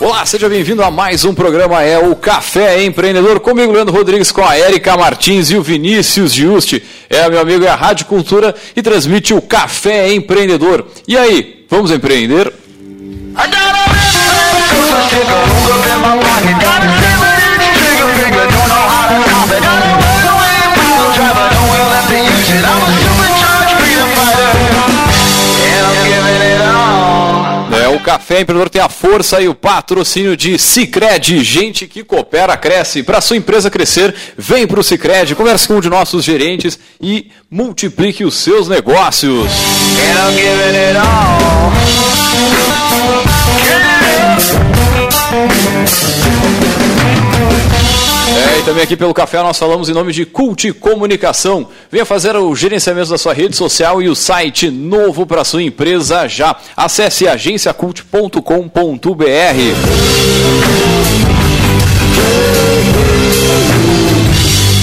Olá, seja bem-vindo a mais um programa, é o Café Empreendedor, comigo Leandro Rodrigues, com a Érica Martins e o Vinícius Giusti. É, meu amigo, é a Rádio Cultura e transmite o Café Empreendedor. E aí, vamos empreender? É, Café Empreendedor tem a força e o patrocínio de Cicred. Gente que coopera, cresce. Para sua empresa crescer, vem para o Cicred, converse com um de nossos gerentes e multiplique os seus negócios. É, e também aqui pelo café nós falamos em nome de Cult Comunicação. Venha fazer o gerenciamento da sua rede social e o site novo para sua empresa já. Acesse agenciacult.com.br.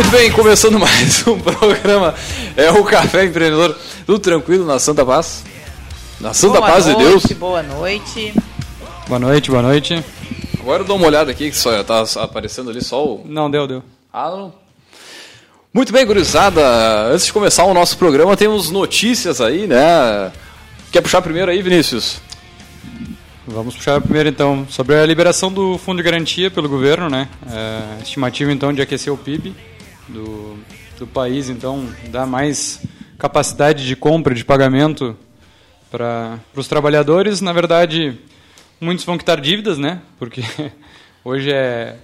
Muito bem, começando mais um programa. É o Café Empreendedor. Tudo tranquilo na Santa Paz? Na Santa boa Paz noite, de Deus. Boa noite. Boa noite, boa noite. Agora eu dou uma olhada aqui, que só tá aparecendo ali só o. Não, deu, deu. Ah, não. Muito bem, gurizada. Antes de começar o nosso programa, temos notícias aí, né? Quer puxar primeiro aí, Vinícius? Vamos puxar primeiro então sobre a liberação do fundo de garantia pelo governo, né? É, estimativa então de aquecer o PIB do, do país, então dá mais capacidade de compra, de pagamento para os trabalhadores. Na verdade, muitos vão quitar dívidas, né? Porque hoje é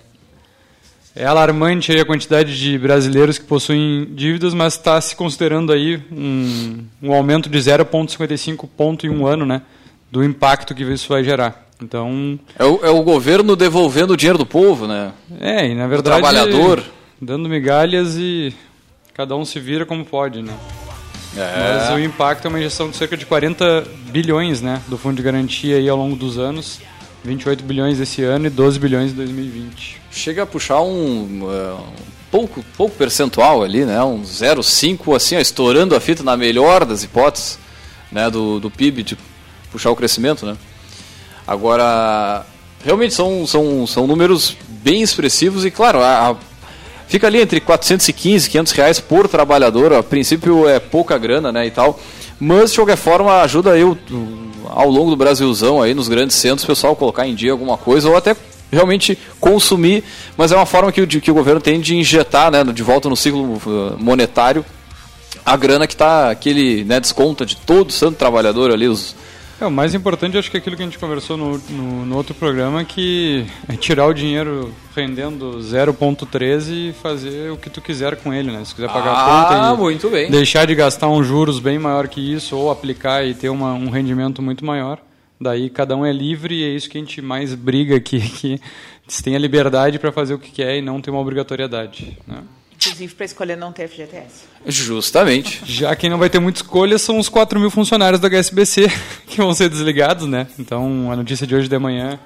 é alarmante a quantidade de brasileiros que possuem dívidas, mas está se considerando aí um, um aumento de 0,55 ponto em um ano, né? Do impacto que isso vai gerar. Então. É o, é o governo devolvendo o dinheiro do povo, né? É, e na verdade. O trabalhador. Dando migalhas e cada um se vira como pode, né? É. Mas o impacto é uma injeção de cerca de 40 bilhões, né? Do fundo de garantia aí ao longo dos anos. 28 bilhões esse ano e 12 bilhões em 2020. Chega a puxar um, uh, pouco, pouco percentual ali, né? Um 0,5 assim, ó, estourando a fita na melhor das hipóteses, né? Do, do PIB, de puxar o crescimento, né? Agora, realmente são, são, são números bem expressivos e, claro, a, fica ali entre 415 e 500 reais por trabalhador. A princípio é pouca grana, né, e tal. Mas, de qualquer forma, ajuda eu, ao longo do Brasilzão, aí nos grandes centros, o pessoal colocar em dia alguma coisa ou até realmente consumir, mas é uma forma que, que o governo tem de injetar, né, de volta no ciclo monetário, a grana que, tá, que ele né, desconta de todo santo trabalhador ali, os, é, o mais importante acho que é aquilo que a gente conversou no, no, no outro programa, que é tirar o dinheiro rendendo 0.13 e fazer o que tu quiser com ele, né? Se quiser pagar ah, a conta muito bem. deixar de gastar uns juros bem maior que isso, ou aplicar e ter uma, um rendimento muito maior. Daí cada um é livre e é isso que a gente mais briga aqui, que se tem a liberdade para fazer o que quer e não ter uma obrigatoriedade. Né? Inclusive para escolher não ter FGTS. Justamente. Já quem não vai ter muita escolha são os 4 mil funcionários da HSBC que vão ser desligados, né? Então a notícia de hoje de manhã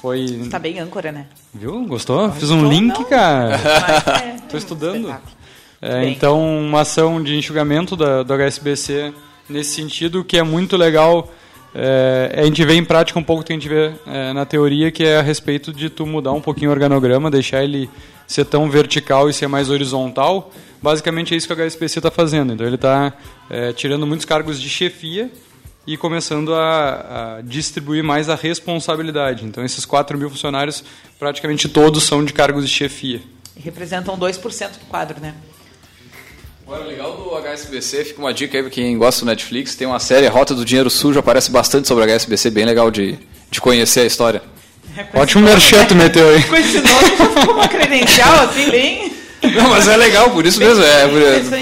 foi. Tá bem âncora, né? Viu? Gostou? Fiz um link, não, cara. É, Tô estudando. Um é, então, uma ação de enxugamento da, do HSBC nesse sentido, que é muito legal. É, a gente vê em prática um pouco que a gente vê é, na teoria, que é a respeito de tu mudar um pouquinho o organograma, deixar ele ser tão vertical e ser mais horizontal. Basicamente é isso que o HSBC está fazendo. Então ele está é, tirando muitos cargos de chefia e começando a, a, distribuir mais a responsabilidade. Então, esses 4 mil funcionários, praticamente todos são de cargos de chefia. Representam 2% do quadro, né? Agora, legal do HSBC, fica uma dica aí para quem gosta do Netflix, tem uma série Rota do Dinheiro Sujo, aparece bastante sobre o HSBC, bem legal de, de conhecer a história. É, Ótimo merchan tu meteu aí. Com esse nome já ficou uma credencial assim, bem... Não, mas é legal, por isso mesmo. É,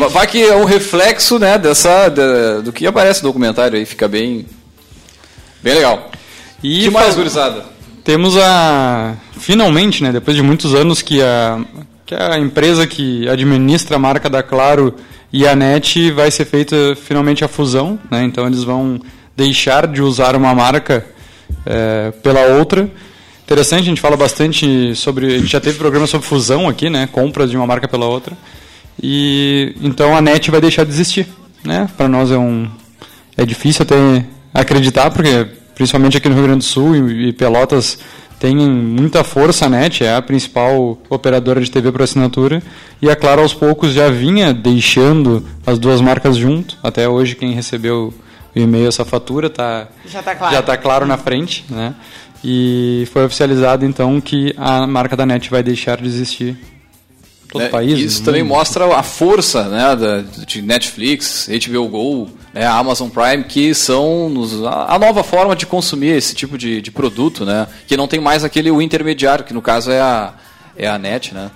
vai que é um reflexo né, dessa, do que aparece no documentário aí, fica bem, bem legal. E que mais, gurizada? Temos a. Finalmente, né, depois de muitos anos que a, que a empresa que administra a marca da Claro e a NET vai ser feita finalmente a fusão, né? Então eles vão deixar de usar uma marca é, pela outra Interessante, a gente fala bastante sobre. A gente já teve programa sobre fusão aqui, né? Compras de uma marca pela outra. E então a NET vai deixar de existir. Né? Para nós é um. É difícil até acreditar, porque principalmente aqui no Rio Grande do Sul e, Pelotas tem muita força a NET, é a principal operadora de TV por assinatura. E a Claro aos poucos já vinha deixando as duas marcas junto. Até hoje quem recebeu o e-mail essa fatura tá, já está claro. Já tá claro na frente. Né? E foi oficializado então que a marca da NET vai deixar de existir todo é, o país. Isso também mostra a força né, da, de Netflix, HBO Go, né, Amazon Prime, que são nos, a, a, nova forma de consumir esse tipo de, de, produto, né, que não tem mais aquele o intermediário, que no caso é a, é a NET. Né.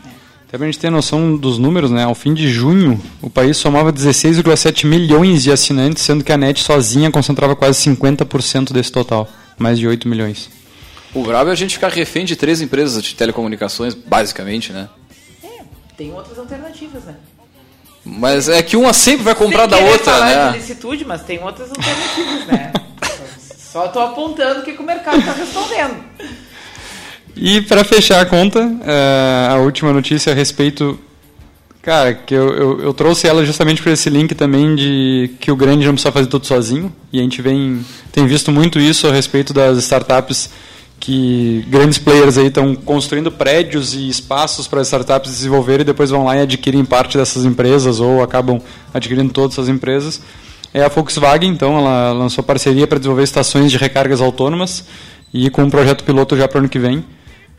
Até para a gente ter noção dos números, né, ao fim de junho, o país somava 16,7 milhões de assinantes, sendo que a NET sozinha concentrava quase 50% desse total, mais de 8 milhões. O brabo é a gente ficar refém de três empresas de telecomunicações, basicamente, né? É, tem outras alternativas, né? Mas é que uma sempre vai comprar da outra, falar né? de licitude, mas tem outras alternativas, né? Só estou apontando o que, que o mercado está respondendo. E para fechar a conta, uh, a última notícia a respeito. Cara, que eu, eu, eu trouxe ela justamente por esse link também de que o grande não precisa fazer tudo sozinho. E a gente vem, tem visto muito isso a respeito das startups que grandes players aí estão construindo prédios e espaços para startups desenvolverem e depois vão lá e adquirem parte dessas empresas ou acabam adquirindo todas essas empresas. É a Volkswagen, então, ela lançou parceria para desenvolver estações de recargas autônomas e com um projeto piloto já para o ano que vem.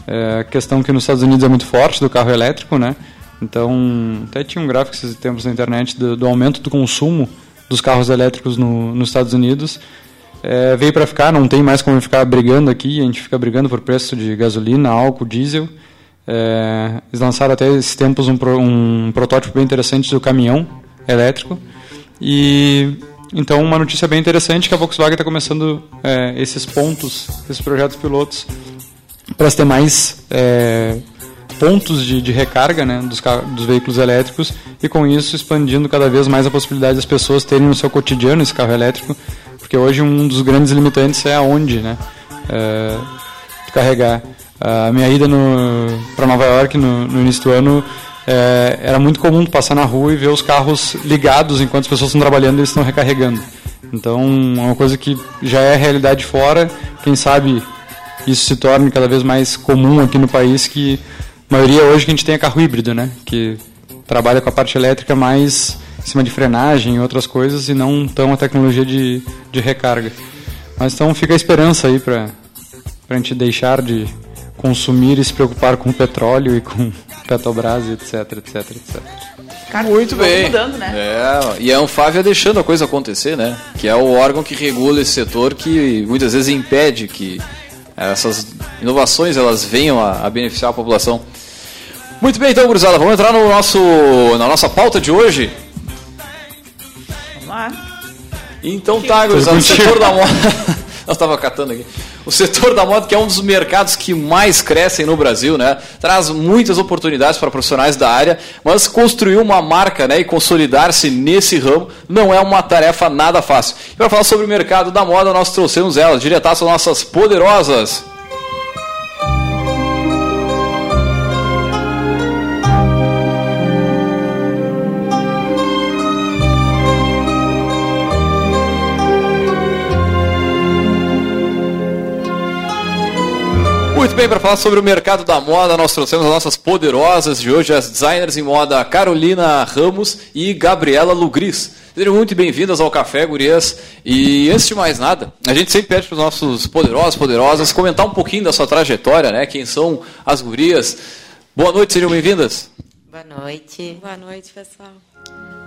É, questão que nos Estados Unidos é muito forte do carro elétrico, né? Então, até tinha um gráfico esses tempos na internet do, do aumento do consumo dos carros elétricos no, nos Estados Unidos é, veio para ficar, não tem mais como ficar brigando aqui, a gente fica brigando por preço de gasolina, álcool, diesel. É, eles lançaram até esses tempos um, um protótipo bem interessante do caminhão elétrico. E então uma notícia bem interessante que a Volkswagen está começando é, esses pontos, esses projetos pilotos, para ter mais é, pontos de, de recarga né, dos, dos, veículos elétricos e com isso expandindo cada vez mais a possibilidade das pessoas terem no seu cotidiano esse carro elétrico porque hoje um dos grandes limitantes é aonde, né? É, carregar. A minha ida para Nova York no, no, início do ano é, era muito comum passar na rua e ver os carros ligados enquanto as pessoas estão trabalhando e eles estão recarregando. Então é uma coisa que já é realidade fora. Quem sabe isso se torne cada vez mais comum aqui no país que a maioria hoje que a gente tem é carro híbrido, né? Que trabalha com a parte elétrica mais em cima de frenagem e outras coisas e não tão a tecnologia de, de recarga. Mas então fica a esperança aí para a gente deixar de consumir e se preocupar com petróleo e com Petrobras, etc, etc, etc. Cara, Muito bem. Mudando, né? É, e a Anfávia deixando a coisa acontecer, né? Que é o órgão que regula esse setor que muitas vezes impede que essas inovações elas venham a, a beneficiar a população. Muito bem, então, gurizada, vamos entrar no nosso, na nossa pauta de hoje. Então tá, gurizada, o setor da moda. Nós estava catando aqui. O setor da moda, que é um dos mercados que mais crescem no Brasil, né? Traz muitas oportunidades para profissionais da área, mas construir uma marca né, e consolidar-se nesse ramo não é uma tarefa nada fácil. E para falar sobre o mercado da moda, nós trouxemos elas, diretaço nossas poderosas. Bem, para falar sobre o mercado da moda, nós trouxemos as nossas poderosas de hoje, as designers em moda Carolina Ramos e Gabriela Lugris. Sejam muito bem-vindas ao Café, gurias. E antes de mais nada, a gente sempre pede para os nossos poderosos, poderosas, comentar um pouquinho da sua trajetória, né? Quem são as gurias. Boa noite, sejam bem-vindas. Boa noite. Boa noite, pessoal.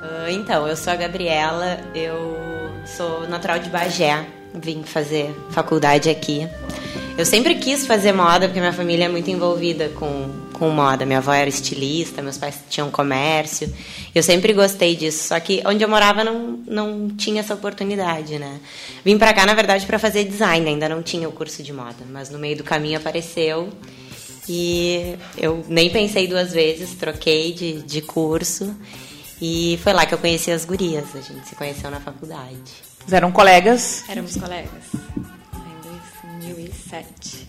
Uh, então, eu sou a Gabriela, eu sou natural de Bagé, vim fazer faculdade aqui. Eu sempre quis fazer moda porque minha família é muito envolvida com, com moda. Minha avó era estilista, meus pais tinham comércio. Eu sempre gostei disso, só que onde eu morava não, não tinha essa oportunidade, né? Vim para cá, na verdade, para fazer design, ainda não tinha o curso de moda, mas no meio do caminho apareceu e eu nem pensei duas vezes, troquei de, de curso e foi lá que eu conheci as gurias. A gente se conheceu na faculdade. Vocês eram colegas? Éramos colegas. 2007.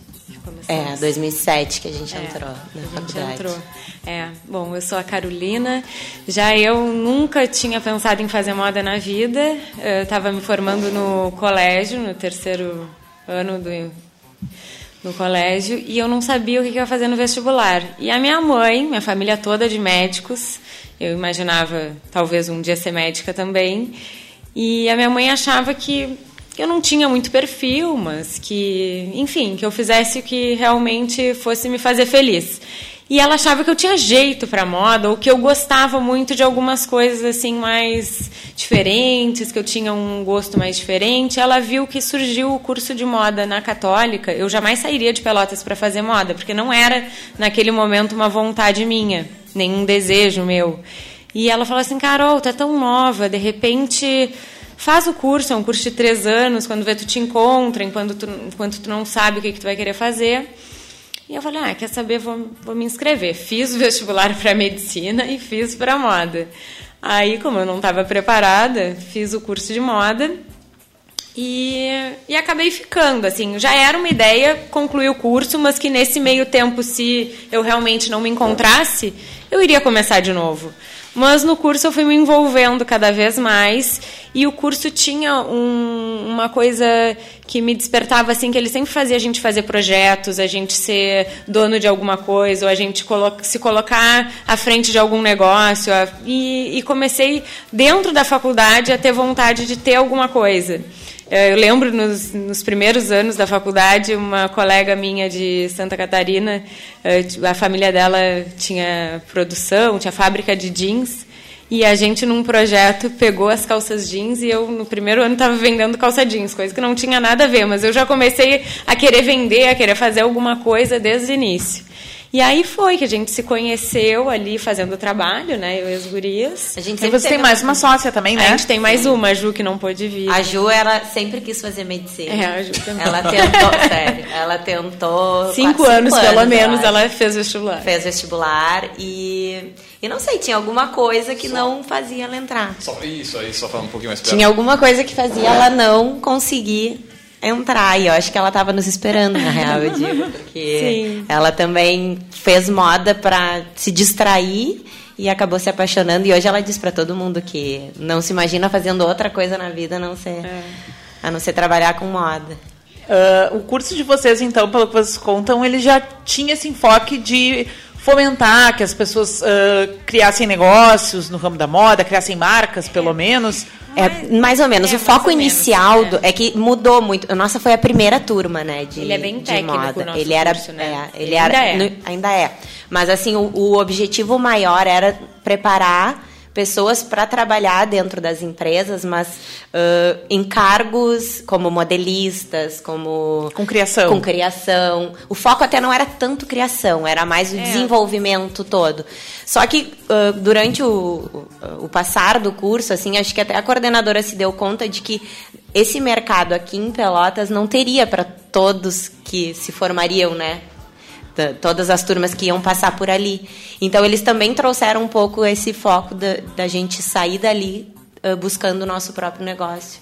É, 2007 que a gente é, entrou na a faculdade. Gente entrou. É, bom, eu sou a Carolina. Já eu nunca tinha pensado em fazer moda na vida. Eu estava me formando no colégio, no terceiro ano do no colégio, e eu não sabia o que ia fazer no vestibular. E a minha mãe, minha família toda de médicos, eu imaginava talvez um dia ser médica também, e a minha mãe achava que eu não tinha muito perfil, mas que, enfim, que eu fizesse o que realmente fosse me fazer feliz. E ela achava que eu tinha jeito para moda, ou que eu gostava muito de algumas coisas assim mais diferentes, que eu tinha um gosto mais diferente. Ela viu que surgiu o curso de moda na Católica. Eu jamais sairia de Pelotas para fazer moda, porque não era naquele momento uma vontade minha, nenhum desejo meu. E ela falou assim: Carol, tá tão nova, de repente faz o curso, é um curso de três anos, quando vê tu te encontra, enquanto tu, enquanto tu não sabe o que, que tu vai querer fazer. E eu falei, ah, quer saber, vou, vou me inscrever. Fiz o vestibular para medicina e fiz para moda. Aí, como eu não estava preparada, fiz o curso de moda e, e acabei ficando. Assim, já era uma ideia concluir o curso, mas que nesse meio tempo, se eu realmente não me encontrasse, eu iria começar de novo. Mas no curso eu fui me envolvendo cada vez mais e o curso tinha um, uma coisa que me despertava assim que ele sempre fazia a gente fazer projetos, a gente ser dono de alguma coisa, ou a gente colo se colocar à frente de algum negócio. A, e, e comecei dentro da faculdade a ter vontade de ter alguma coisa. Eu lembro nos, nos, primeiros anos da faculdade, uma colega minha de Santa Catarina, eh, a família dela tinha produção, tinha fábrica de jeans. E a gente, num projeto, pegou as calças jeans e eu, no primeiro ano, estava vendendo calça jeans, coisa que não tinha nada a ver, mas eu já comecei a querer vender, a querer fazer alguma coisa desde o início. E aí foi que a gente se conheceu ali fazendo o trabalho, né? Eu e as gurias. A gente e você tem mais uma sócia também, né? A gente tem mais uma, a Ju, que não pôde vir. A Ju, ela sempre quis fazer medicina. É, a Ju também. Ela tentou, sério, ela tentou... Cinco anos, cinco pelo menos, ela fez vestibular. Fez vestibular e... E não sei, tinha alguma coisa que só, não fazia ela entrar. Só, isso aí, só falando um pouquinho mais perto. Tinha alguma coisa que fazia ela não conseguir entrar. E eu acho que ela estava nos esperando, na real, eu digo. Porque Sim. ela também fez moda para se distrair e acabou se apaixonando. E hoje ela diz para todo mundo que não se imagina fazendo outra coisa na vida a não ser, é. a não ser trabalhar com moda. Uh, o curso de vocês, então, pelo que vocês contam, ele já tinha esse enfoque de fomentar que as pessoas uh, criassem negócios no ramo da moda, criassem marcas, pelo menos. É, mais ou menos. É, o foco inicial menos, é. Do, é. que mudou muito. A nossa foi a primeira turma, né? De, ele é bem técnico, moda. ele era, curso, né? é, ele, ele ainda era, é. No, ainda é. Mas assim, o, o objetivo maior era preparar pessoas para trabalhar dentro das empresas, mas uh, em cargos como modelistas, como com criação. Com criação. O foco até não era tanto criação, era mais o é. desenvolvimento todo. Só que uh, durante o, o, passar do curso, assim, acho que até a coordenadora se deu conta de que esse mercado aqui em Pelotas não teria para todos que se formariam, né? Todas as turmas que iam passar por ali. Então, eles também trouxeram um pouco esse foco da, da gente sair dali uh, buscando o nosso próprio negócio.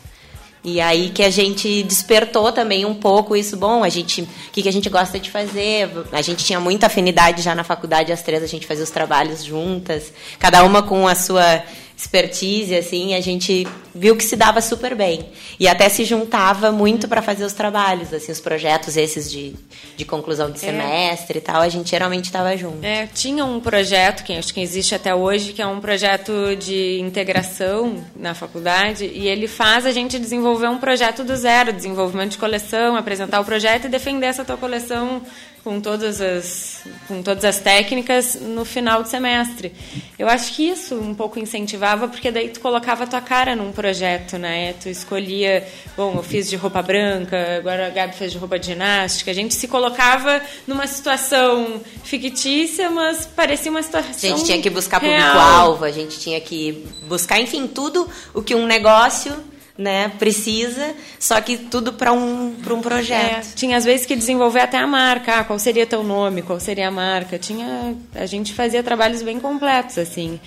E aí que a gente despertou também um pouco isso. Bom, a gente, o que, que a gente gosta de fazer? A gente tinha muita afinidade já na faculdade, as três a gente fazia os trabalhos juntas, cada uma com a sua expertise, assim, a gente viu que se dava super bem. E até se juntava muito para fazer os trabalhos, assim, os projetos esses de, de conclusão de É. semestre e tal, a gente geralmente estava junto. É, tinha um projeto, que acho que existe até hoje, que é um projeto de integração na faculdade, e ele faz a gente desenvolver um projeto do zero, desenvolvimento de coleção, apresentar o projeto e defender essa tua coleção com todas as, com todas as técnicas no final do semestre. Eu acho que isso um pouco incentivava, porque daí tu colocava a tua cara num projeto, né? Tu escolhia, bom, eu fiz de roupa branca, agora a Gabi fez de roupa de ginástica. A gente se colocava numa situação fictícia, mas parecia uma A situação gente tinha que buscar público-alvo, a gente tinha que buscar, enfim, tudo o que um negócio né, precisa, só que tudo para um, pra um É, projeto. tinha às vezes que desenvolver até a marca, ah, qual seria teu nome, qual seria a marca. Tinha, a gente fazia trabalhos bem completos assim.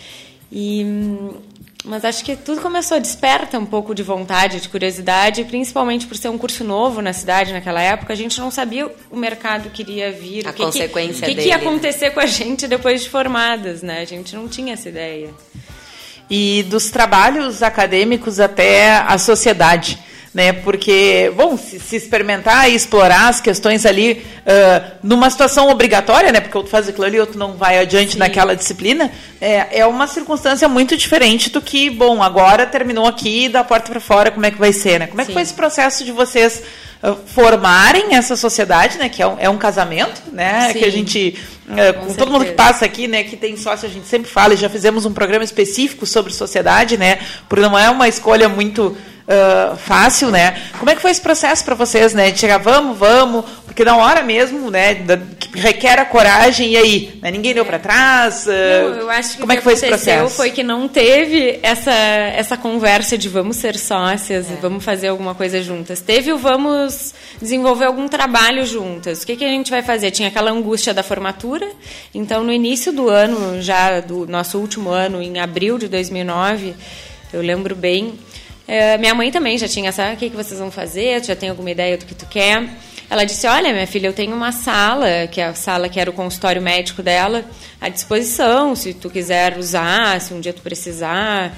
E mas acho que tudo começou desperta um pouco de vontade, de curiosidade, principalmente por ser um curso novo na cidade naquela época. A gente não sabia o mercado que iria vir, A o que, consequência que, o que, que ia né? acontecer com a gente depois de formadas, né? A gente não tinha essa ideia. E dos trabalhos acadêmicos até a sociedade. Né, porque, bom, se, se experimentar e explorar as questões ali ah, numa situação obrigatória, né, porque outro faz aquilo ali, outro não vai adiante naquela disciplina, é, é uma circunstância muito diferente do que, bom, agora terminou aqui, da porta para fora, como é que vai ser, né? Como é que Sim. foi esse processo de vocês formarem essa sociedade, né, que é um, é um casamento, né, Sim. que a gente, ah, com, Com todo mundo que passa aqui, né, que tem sócio, a gente sempre fala, e já fizemos um programa específico sobre sociedade, né, porque não é uma escolha muito ah, fácil, né? Como é que foi esse processo para vocês, né? De chegar, vamos, vamos, porque na hora mesmo, né, da- que requer a coragem, e aí? Né, ninguém deu para trás? ah, Não, eu acho que como o é que foi esse processo? foi que não teve essa, essa conversa de vamos ser sócias É. e vamos fazer alguma coisa juntas. Teve o vamos desenvolver algum trabalho juntas. O que, que a gente vai fazer? Tinha aquela angústia da formatura. Então, no início do ano, já do nosso último ano, em abril de 2009, eu lembro bem, eh, minha mãe também já tinha, sabe o que, que vocês vão fazer? Tu já tem alguma ideia do que tu quer? Ela disse: Olha, minha filha, eu tenho uma sala, que é a sala que era o consultório médico dela, à disposição, se tu quiser usar, se um dia tu precisar.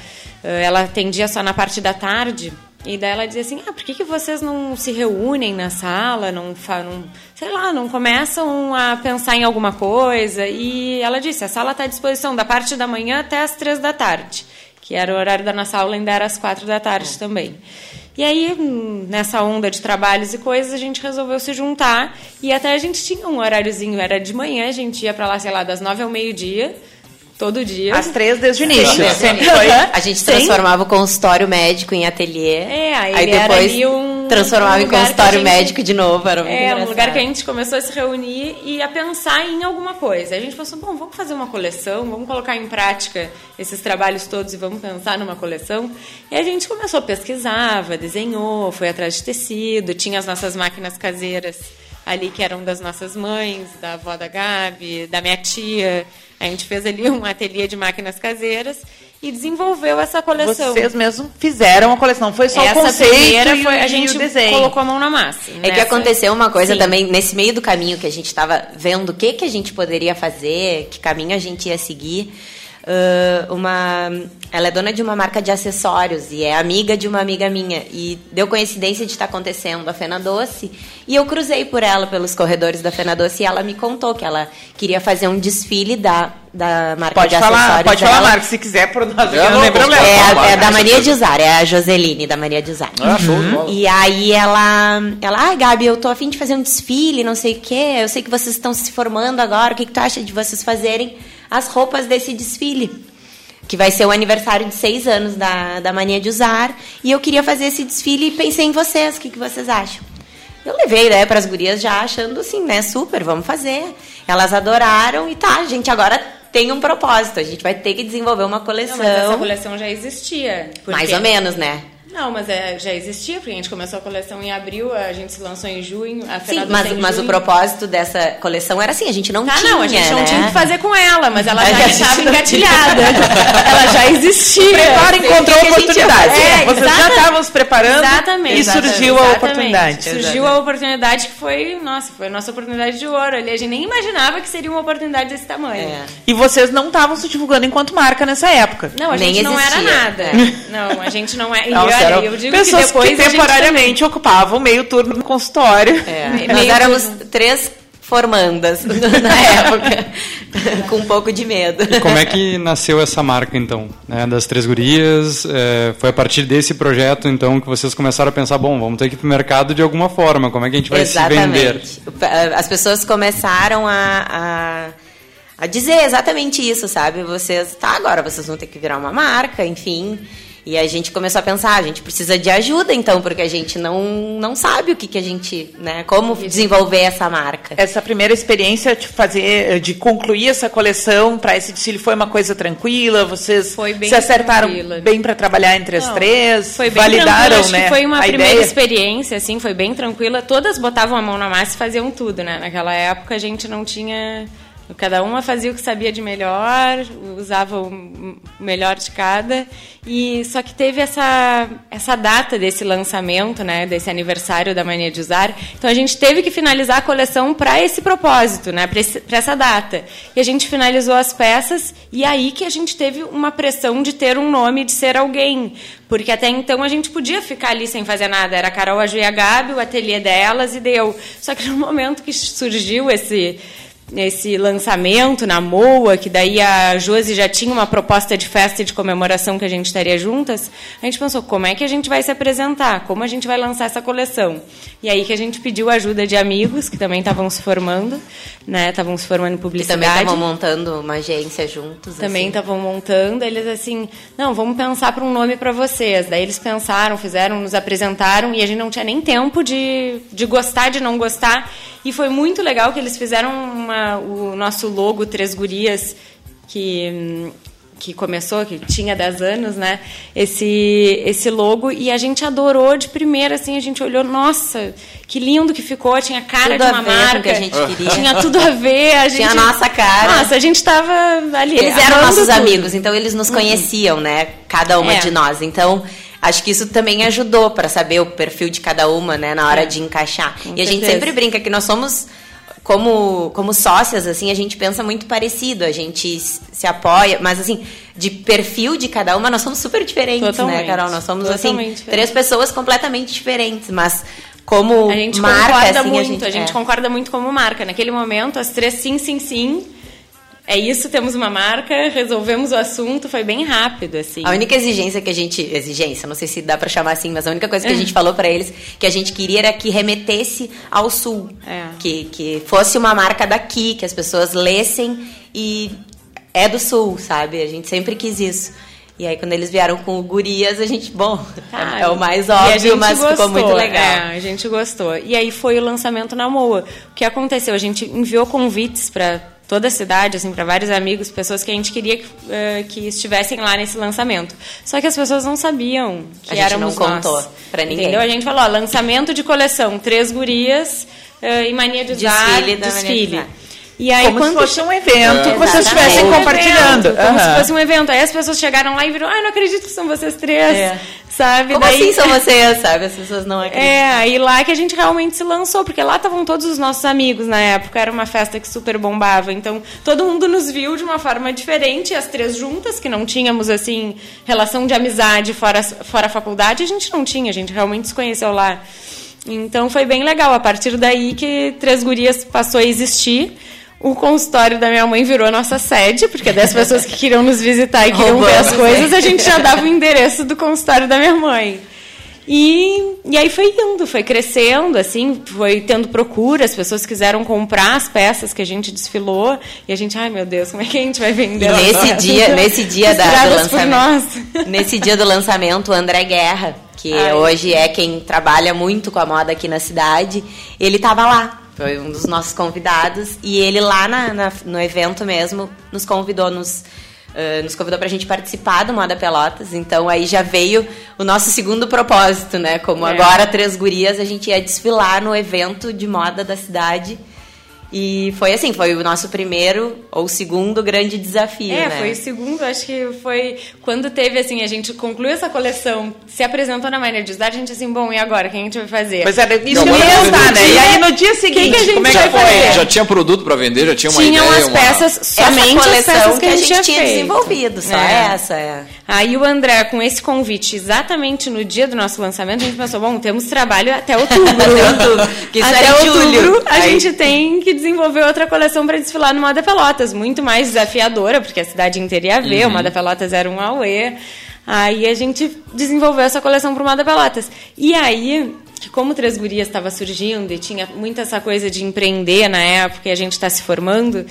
Eh, Ela atendia só na parte da tarde. E daí ela dizia assim: Ah, por que, que vocês não se reúnem na sala, não, não sei lá, não começam a pensar em alguma coisa? E ela disse: A sala está à disposição da parte da manhã até as três da tarde que era o horário da nossa aula, ainda era às quatro da tarde também. E aí, nessa onda de trabalhos e coisas, a gente resolveu se juntar e até a gente tinha um horáriozinho, era de manhã, a gente ia para lá, sei lá, das nove ao meio-dia, todo dia. As três desde o início. Sim, Sempre foi. A gente Sim. transformava o consultório médico em ateliê. É, aí aí depois um- transformava um em consultório gente- médico de novo. Era muito É, um engraçado. lugar que a gente começou a se reunir e a pensar em alguma coisa. A gente pensou, bom, vamos fazer uma coleção, vamos colocar em prática esses trabalhos todos e vamos pensar numa coleção. E a gente começou, pesquisava, desenhou, foi atrás de tecido, tinha as nossas máquinas caseiras ali que eram das nossas mães, da avó da Gabi, da minha tia. A gente fez ali um ateliê de máquinas caseiras e desenvolveu essa coleção. Vocês mesmos fizeram a coleção, foi só Essa o conceito primeira foi, a e gente o desenho. colocou a mão na massa. É que aconteceu uma coisa Sim. também nesse meio do caminho que a gente estava vendo o que, que a gente poderia fazer, que caminho a gente ia seguir. Ah, uma, ela é dona de uma marca de acessórios e é amiga de uma amiga minha. E deu coincidência de estar acontecendo a Fena Doce. E eu cruzei por ela pelos corredores da Fena Doce e ela me contou que ela queria fazer um desfile da, da marca Pode de falar, acessórios pode dela. falar, Marcos, se quiser, por nós É, não não, problema. É, a- é da Maria de Usar, é a Joseline da Maria de Usar. Ah, bola. E aí ela, ela, ah, Gabi, eu tô afim de fazer um desfile, não sei o quê. Eu sei que vocês estão se formando agora. O que, que tu acha de vocês fazerem as roupas desse desfile? Que vai ser o aniversário de seis anos da, da mania de usar. E eu queria fazer esse desfile e pensei em vocês. O que, que vocês acham? Eu levei a ideia para as gurias já achando assim, né? Super, vamos fazer. Elas adoraram e tá, a gente agora tem um propósito. A gente vai ter que desenvolver uma Não, coleção. mas essa coleção já existia. Mais ou menos, né? Não, mas é, já existia, porque a gente começou a coleção em abril, a gente se lançou em junho, a Sim, mas, em mas o junho. propósito dessa coleção era assim, a gente não Ah, tinha, não, a gente não né? tinha o que fazer com ela, mas ela A já gente estava não engatilhada. ela já existia. Prepara encontrou o que a gente ia oportunidade. fazer? Vocês já estavam se preparando Exatamente. e surgiu a Exatamente. oportunidade. Surgiu a oportunidade que foi, nossa, foi a nossa oportunidade de ouro. Ali a gente nem imaginava que seria uma oportunidade desse tamanho. É. E vocês não estavam se divulgando enquanto marca nessa época. Não, a Nem gente não era existia. nada. Não, a gente não é. Não, eram eu digo pessoas que que temporariamente ocupavam meio turno no consultório. É, Me- Nós éramos três formandas na época, com um pouco de medo. Como é que nasceu essa marca, então? né, das Três Gurias? é, foi a partir desse projeto, então, que vocês começaram a pensar, bom, vamos ter que ir para o mercado de alguma forma, como é que a gente vai se vender? As pessoas começaram a, a, a dizer exatamente isso, sabe? Vocês, tá, agora vocês vão ter que virar uma marca, enfim. E a gente começou a pensar, a gente precisa de ajuda, então, porque a gente não, não sabe o que, que a gente, né, como desenvolver essa marca. Essa primeira experiência de fazer, de concluir essa coleção para esse desfile foi uma coisa tranquila. Vocês Foi bem se acertaram tranquila. bem para trabalhar entre as Não, três, Foi bem validaram, acho né? que foi uma a primeira ideia. experiência, assim, foi bem tranquila. Todas botavam a mão na massa e faziam tudo, né? Naquela época a gente não tinha. Cada uma fazia o que sabia de melhor, usava o melhor de cada. E só que teve essa, essa data desse lançamento, né? Desse aniversário da mania de usar. Então a gente teve que finalizar a coleção para esse propósito, né? Para essa data. E a gente finalizou as peças e aí que a gente teve uma pressão de ter um nome, de ser alguém. Porque até então a gente podia ficar ali sem fazer nada. Era a Carol, a Ju e a Gabi, o ateliê delas e deu. Só que no momento que surgiu esse esse lançamento na Moa, que daí a Josi já tinha uma proposta de festa e de comemoração que a gente estaria juntas, a gente pensou, como é que a gente vai se apresentar? Como a gente vai lançar essa coleção? E aí que a gente pediu ajuda de amigos que também estavam se formando, né? Estavam se formando em Que publicidade. também estavam montando uma agência juntos. Também assim. estavam montando, eles assim, não, vamos pensar para um nome para vocês. Daí eles pensaram, fizeram, nos apresentaram e a gente não tinha nem tempo de, de gostar, de não gostar. E foi muito legal que eles fizeram uma, o nosso logo Três Gurias, que, que começou, que tinha 10 anos, né? Esse, esse logo, e a gente adorou de primeira, assim, a gente olhou, nossa, que lindo que ficou, tinha cara Tudo de a uma marca. que a gente queria. Tinha tudo a ver, a gente. Tinha a nossa cara. Nossa, a gente tava ali. Eles eram nossos tudo. amigos, então eles nos conheciam, né? Cada uma É. de nós. Então, acho que isso também ajudou para saber o perfil de cada uma, né? Na hora É. de encaixar. Com e a gente certeza. sempre brinca que nós somos. Como, como sócias, assim, a gente pensa muito parecido, a gente se apoia, mas assim, de perfil de cada uma, nós somos super diferentes, né, Totalmente. Carol? Nós somos, assim, Totalmente três pessoas completamente diferentes, mas como A gente marca, concorda assim, muito, a gente, é. concorda muito como marca. Naquele momento, as três sim, sim, sim. É isso, temos uma marca, resolvemos o assunto, foi bem rápido, assim. A única exigência que a gente. Exigência, não sei se dá pra chamar assim, mas a única coisa que a gente falou pra eles que a gente queria era que remetesse ao sul. É. Que, que fosse uma marca daqui, que as pessoas lessem e é do sul, sabe? A gente sempre quis isso. E aí, quando eles vieram com o Gurias, a gente, bom, Tá, é, é o mais óbvio, mas ficou gostou, muito legal. É, a gente gostou. E aí foi o lançamento na Moa. O que aconteceu? A gente enviou convites para toda a cidade, assim, para vários amigos, pessoas que a gente queria que, eh, que estivessem lá nesse lançamento. Só que as pessoas não sabiam que A gente éramos não nós. contou pra ninguém. Entendeu? A gente falou, ó, lançamento de coleção, três gurias eh, e mania de usar, Desfile E aí, Como se quando fosse um evento É. que vocês estivessem compartilhando. evento, como se fosse um evento. Aí as pessoas chegaram lá e viram, ai, não acredito que são vocês três. É. Sabe? Como Daí, assim são vocês, sabe? As pessoas não acreditam. É, aí lá que a gente realmente se lançou, porque lá estavam todos os nossos amigos na época, era uma festa que super bombava. Então, todo mundo nos viu de uma forma diferente, as três juntas, que não tínhamos, assim, relação de amizade fora, fora a faculdade, a gente não tinha, a gente realmente se conheceu lá. Então, foi bem legal. A partir daí que Três Gurias passou a existir. O consultório da minha mãe virou a nossa sede, porque das pessoas que queriam nos visitar e queriam ver as Roubamos, coisas, né? a gente já dava o endereço do consultório da minha mãe. E, e aí foi indo, foi crescendo, assim, foi tendo procura, as pessoas quiseram comprar as peças que a gente desfilou, e a gente, ai meu Deus, como é que a gente vai vender? E nesse dia, nesse dia da, do lançamento. Nesse dia do lançamento, o André Guerra, que Ai. hoje é quem trabalha muito com a moda aqui na cidade, ele estava lá. Foi um dos nossos convidados. E ele lá na- na- no evento mesmo nos convidou, nos uh, nos convidou para a gente participar do Moda Pelotas. Então aí já veio o nosso segundo propósito, né? Como é. agora três gurias, a gente ia desfilar no evento de moda da cidade. E foi assim, foi o nosso primeiro ou segundo grande desafio, é, né? foi o segundo, acho que foi quando teve, assim, a gente concluiu essa coleção, se apresentou na Mania de a gente assim, bom, e agora, quem a gente vai fazer? Mas era isso que eu ia pensar, né? E aí no dia seguinte, que que como é que foi? Já tinha produto para vender, já tinha uma Tinham ideia, as peças, uma... somente essa as peças que, a gente, tinha feito. desenvolvido, só é. essa, é. Aí o André, com esse convite, exatamente no dia do nosso lançamento, a gente pensou, bom, temos trabalho até outubro. até outubro, que até outubro, julho. a aí... gente tem que desenvolver outra coleção para desfilar no Moda Pelotas, muito mais desafiadora, porque a cidade inteira ia ver, uhum. o Moda Pelotas era um auê. Aí a gente desenvolveu essa coleção para o Moda Pelotas. E aí, como Três Gurias estava surgindo e tinha muita essa coisa de empreender na época e a gente está se formando,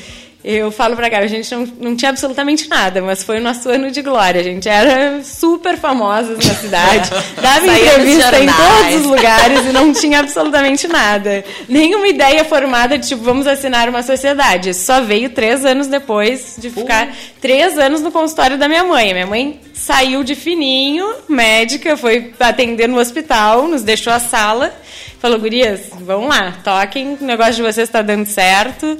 eu falo pra cara, a gente não, não tinha absolutamente nada, mas foi o nosso ano de glória. A gente era super famosos na cidade, dava entrevista em todos os lugares e não tinha absolutamente nada. Nenhuma ideia formada de, tipo, vamos assinar uma sociedade. Só veio três anos depois de ficar três anos no consultório da minha mãe. Minha mãe saiu de fininho, médica, foi atender no hospital, nos deixou a sala, falou, gurias, vamos lá, toquem, o negócio de vocês está dando certo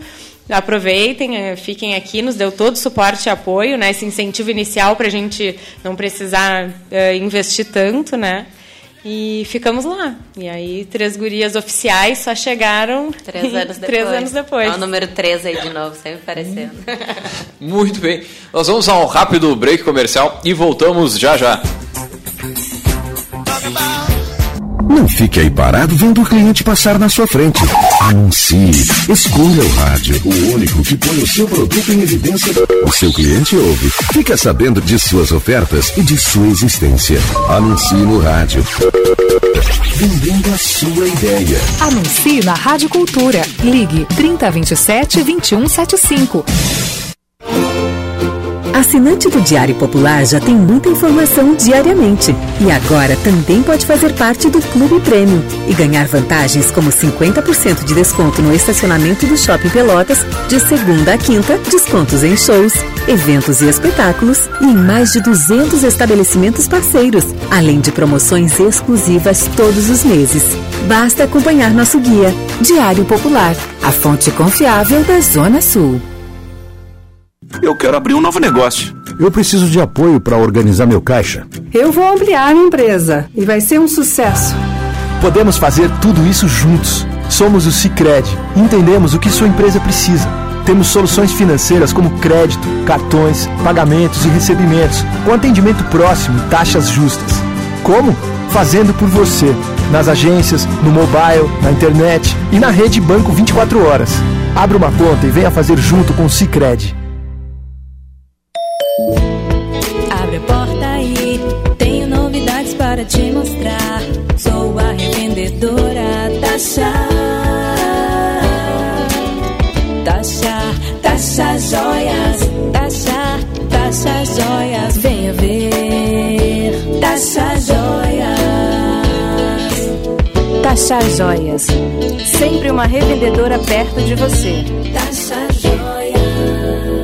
aproveitem, eh, fiquem aqui, nos deu todo o suporte e apoio, né? Esse incentivo inicial para a gente não precisar uh, investir tanto, né? E ficamos lá. E aí, três gurias oficiais só chegaram três anos depois. três anos depois. É o número três aí de novo, sempre aparecendo. Muito bem. Nós vamos a um rápido break comercial e voltamos já já. Não fique aí parado vendo o cliente passar na sua frente. Anuncie. Escolha o rádio, o único que põe o seu produto em evidência. O seu cliente ouve. Fica sabendo de suas ofertas e de sua existência. Anuncie no rádio. Vendendo a sua ideia. Anuncie na Rádio Cultura. Ligue 3027 2175. Assinante do Diário Popular já tem muita informação diariamente. E agora também pode fazer parte do Clube Prêmio e ganhar vantagens como 50% de desconto no estacionamento do Shopping Pelotas, de segunda a quinta, descontos em shows, eventos e espetáculos e em mais de 200 estabelecimentos parceiros, além de promoções exclusivas todos os meses. Basta acompanhar nosso guia, Diário Popular, a fonte confiável da Zona Sul. Eu quero abrir um novo negócio. Eu preciso de apoio para organizar meu caixa. Eu vou ampliar minha empresa e vai ser um sucesso. Podemos fazer tudo isso juntos. Somos o Cicred. Entendemos o que sua empresa precisa. Temos soluções financeiras como crédito, cartões, pagamentos e recebimentos, com atendimento próximo e taxas justas. Como? Fazendo por você, nas agências, no mobile, na internet e na rede Banco 24 horas. Abra uma conta e venha fazer junto com o Cicred. Tasha Joias. Sempre uma revendedora perto de você. Tasha Joias.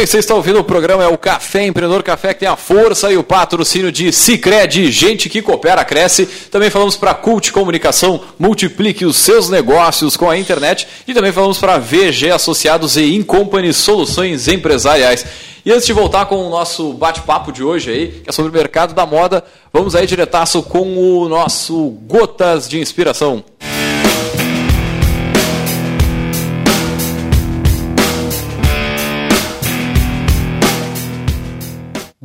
Bem, você está ouvindo o programa é o Café Empreendedor Café, que tem a força e o patrocínio de Cicred, gente que coopera, cresce. Também falamos para Cult Comunicação, multiplique os seus negócios com a internet. E também falamos para VG Associados e Incompany Soluções Empresariais. E antes de voltar com o nosso bate-papo de hoje aí, que é sobre o mercado da moda, vamos aí diretaço com o nosso Gotas de Inspiração.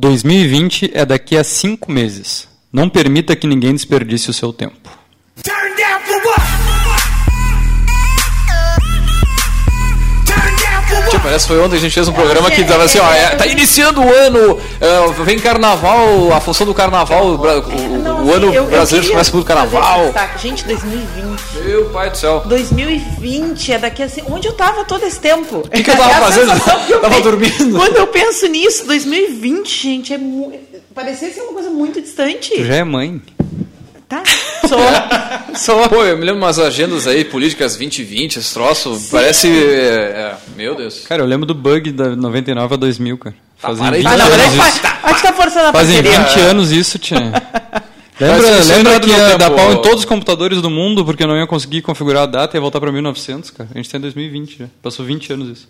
2020 é daqui a cinco meses. Não permita que ninguém desperdice o seu tempo. Parece que foi ontem a gente fez um programa que dava assim, ó, é, tá iniciando o ano, é, vem carnaval, a função do carnaval, o, o- o ano eu- eu brasileiro começa pelo carnaval. Gente, 2020. Meu pai do céu. 2020 é daqui assim. Onde eu tava todo esse tempo? O que que eu tava fazendo? Tava dormindo? Quando eu penso nisso, 2020, gente, é muito. Parecia ser uma coisa muito distante. Tu já é mãe. Tá. Sou. Sou. Pô, eu me lembro umas agendas aí, políticas 2020, esse troço, parece. é, é, meu Deus. Cara, eu lembro do bug da 99 a 2000, cara. Fazem para aí. 20 Ah, não, anos. A gente tá forçando a Fazem parceria. 20 anos isso, tia. Mas Lembra, lembra é que ia dar pau em todos os computadores do mundo porque eu não ia conseguir configurar a data e ia voltar pra 1900, cara? A gente tá em 2020 já. Passou 20 anos isso.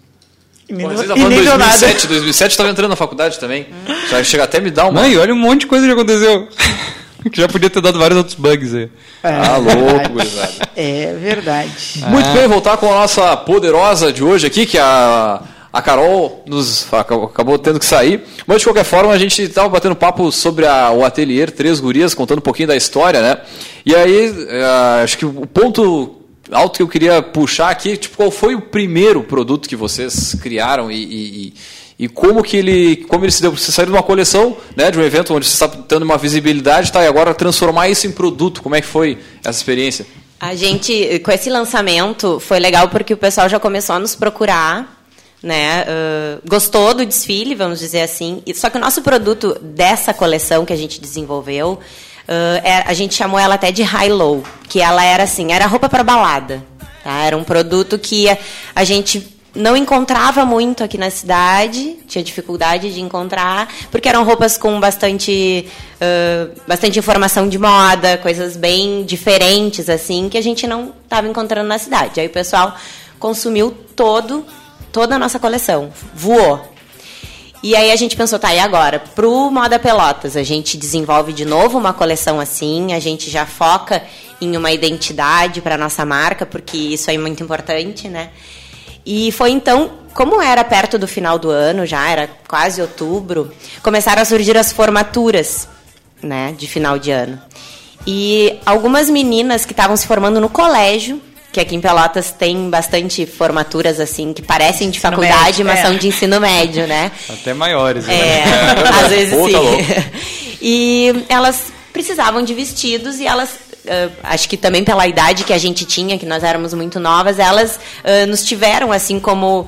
E Pô, vocês e nada. 2007, 2007 eu tava entrando na faculdade também. Já chega até a me dar uma. Mãe, olha um monte de coisa que aconteceu. que já podia ter dado vários outros bugs aí. Ah, louco, gurizada. É verdade. Muito bem, voltar com a nossa poderosa de hoje aqui, que a, a Carol nos acabou, acabou tendo que sair. Mas de qualquer forma, a gente estava batendo papo sobre a- o ateliê Três Gurias, contando um pouquinho da história, né? E aí, eh, acho que o ponto alto que eu queria puxar aqui, tipo, qual foi o primeiro produto que vocês criaram e, e- e- como que ele, como ele se deu, você saiu de uma coleção, né, de um evento onde você está tendo uma visibilidade, tá, e agora transformar isso em produto, como é que foi essa experiência? A gente, com esse lançamento, foi legal porque o pessoal já começou a nos procurar, né? ãh, gostou do desfile, vamos dizer assim. Só que o nosso produto dessa coleção que a gente desenvolveu, ãh, é- a gente chamou ela até de high-low, que ela era assim, era roupa para balada. Tá? Era um produto que a, a gente não encontrava muito aqui na cidade, tinha dificuldade de encontrar, porque eram roupas com bastante, ãh, bastante informação de moda, coisas bem diferentes, assim, que a gente não estava encontrando na cidade. Aí o pessoal consumiu todo, toda a nossa coleção, voou. E aí a gente pensou, tá, e agora? Pro Moda Pelotas, a gente desenvolve de novo uma coleção assim, a gente já foca em uma identidade para nossa marca, porque isso é muito importante, né? E foi então, como era perto do final do ano, já era quase outubro, começaram a surgir as formaturas, né, de final de ano. E algumas meninas que estavam se formando no colégio, que aqui em Pelotas tem bastante formaturas assim que parecem de Ensino faculdade, médio, mas é. são de ensino médio, né? Até maiores. É, né? às vezes Pô, tá sim. E elas precisavam de vestidos e elas, ah, acho que também pela idade que a gente tinha, que nós éramos muito novas, elas ah, nos tiveram assim como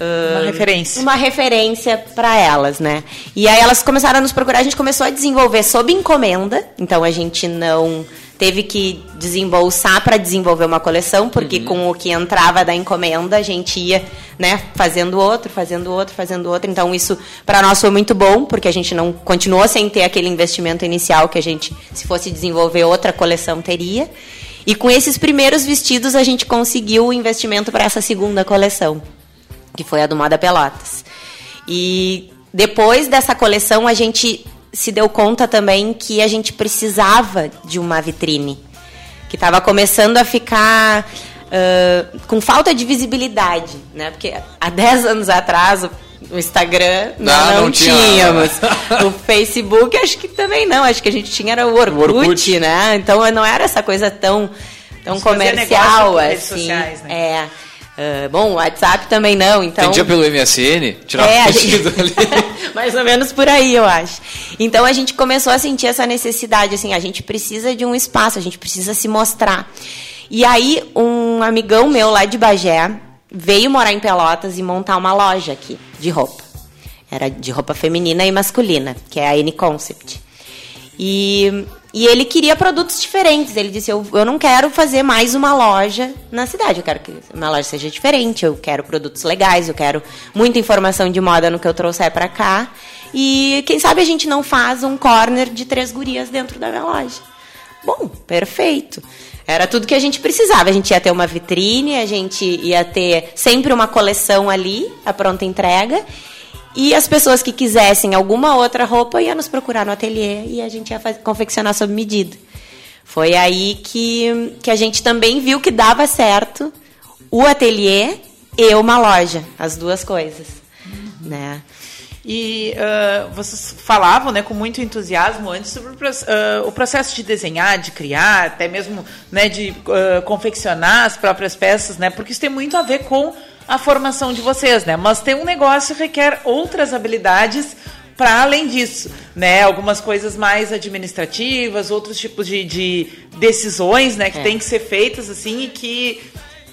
ah, Uma referência. uma referência para elas, né? E aí elas começaram a nos procurar, a gente começou a desenvolver sob encomenda, então a gente não teve que desembolsar para desenvolver uma coleção, porque com o que entrava da encomenda a gente ia, né, fazendo outro, fazendo outro, fazendo outro. Então isso para nós foi muito bom, porque a gente não continuou sem ter aquele investimento inicial que a gente, se fosse desenvolver outra coleção, teria. E com esses primeiros vestidos a gente conseguiu o investimento para essa segunda coleção que foi a do Moda Pelotas. E depois dessa coleção a gente se deu conta também que a gente precisava de uma vitrine, que estava começando a ficar ah, com falta de visibilidade, né? Porque há 10 anos atrás o o Instagram Ah, não, não tinha. tínhamos. o Facebook acho que também não, acho que a gente tinha era o Orkut, Orkut. né? Então não era essa coisa tão tão comercial assim. sociais, né? É. Ah, bom, o WhatsApp também não, então. Atendia pelo MSN, tirava É, gente- ali. Mais ou menos por aí, eu acho. Então a gente começou a sentir essa necessidade, assim, a gente precisa de um espaço, a gente precisa se mostrar. E aí um amigão meu lá de Bagé veio morar em Pelotas e montar uma loja aqui de roupa. Era de roupa feminina e masculina, que é a N Concept. E, E ele queria produtos diferentes. Ele disse: eu, eu não quero fazer mais uma loja na cidade. Eu quero que uma loja seja diferente. Eu quero produtos legais. Eu quero muita informação de moda no que eu trouxer para cá. E quem sabe a gente não faz um corner de três gurias dentro da minha loja. Bom, perfeito. Era tudo que a gente precisava. A gente ia ter uma vitrine, a gente ia ter sempre uma coleção ali, a pronta entrega. E as pessoas que quisessem alguma outra roupa iam nos procurar no ateliê e a gente ia fazer, confeccionar sob medida. Foi aí que, que a gente também viu que dava certo o ateliê e uma loja, as duas coisas. Uhum. Né? E uh, vocês falavam né, com muito entusiasmo antes sobre uh, o, processo de desenhar, de criar, até mesmo né, de uh, confeccionar as próprias peças, né, porque isso tem muito a ver com a formação de vocês, né? Mas tem um negócio que requer outras habilidades para além disso, né? Algumas coisas mais administrativas, outros tipos de, de decisões, né? Que é. tem que ser feitas assim e que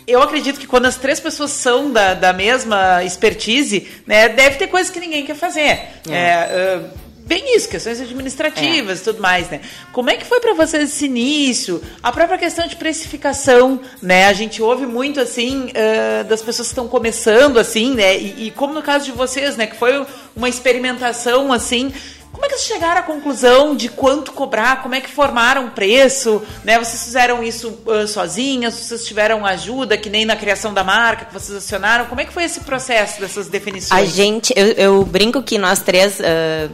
eu acredito que quando as três pessoas são da, da mesma expertise, né? Deve ter coisas que ninguém quer fazer. É. É, uh, bem isso, questões administrativas é. e tudo mais, né? Como é que foi para vocês esse início? A própria questão de precificação, né? A gente ouve muito, assim, uh, das pessoas que estão começando, assim, né? E, e, como no caso de vocês, né? Que foi uma experimentação, assim... Como é que vocês chegaram à conclusão de quanto cobrar? Como é que formaram o preço? Né? Vocês fizeram isso uh, sozinhas? Vocês tiveram ajuda, que nem na criação da marca que vocês acionaram? Como é que foi esse processo dessas definições? A gente, eu, eu brinco que nós três... Uh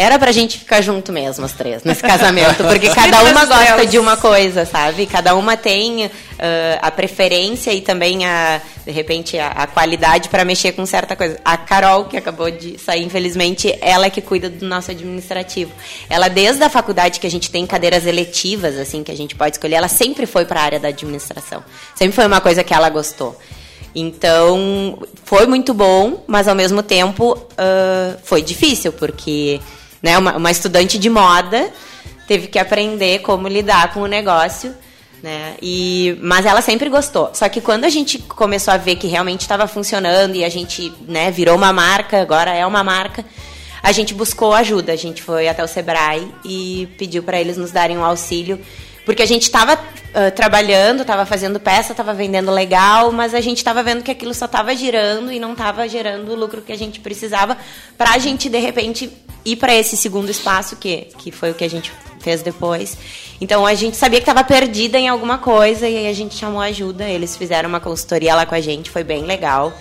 era pra gente ficar junto mesmo, as três, nesse casamento. Porque cada uma gosta de uma coisa, sabe? Cada uma tem uh, a preferência e também, a, de repente, a, a qualidade para mexer com certa coisa. A Carol, que acabou de sair, infelizmente, ela é que cuida do nosso administrativo. Ela, desde a faculdade que a gente tem cadeiras eletivas, assim, que a gente pode escolher, ela sempre foi para a área da administração. Sempre foi uma coisa que ela gostou. Então, foi muito bom, mas ao mesmo tempo uh, foi difícil, porque né? Uma, uma estudante de moda teve que aprender como lidar com o negócio. Né? E, mas ela sempre gostou. Só que quando a gente começou a ver que realmente estava funcionando e a gente né, virou uma marca, agora é uma marca, a gente buscou ajuda. A gente foi até o Sebrae e pediu para eles nos darem um auxílio porque a gente estava uh, trabalhando, estava fazendo peça, estava vendendo legal, mas a gente estava vendo que aquilo só estava girando e não estava gerando o lucro que a gente precisava para a gente, de repente, ir para esse segundo espaço, que, que foi o que a gente fez depois. Então a gente sabia que estava perdida em alguma coisa e aí a gente chamou ajuda. Eles fizeram uma consultoria lá com a gente, foi bem legal.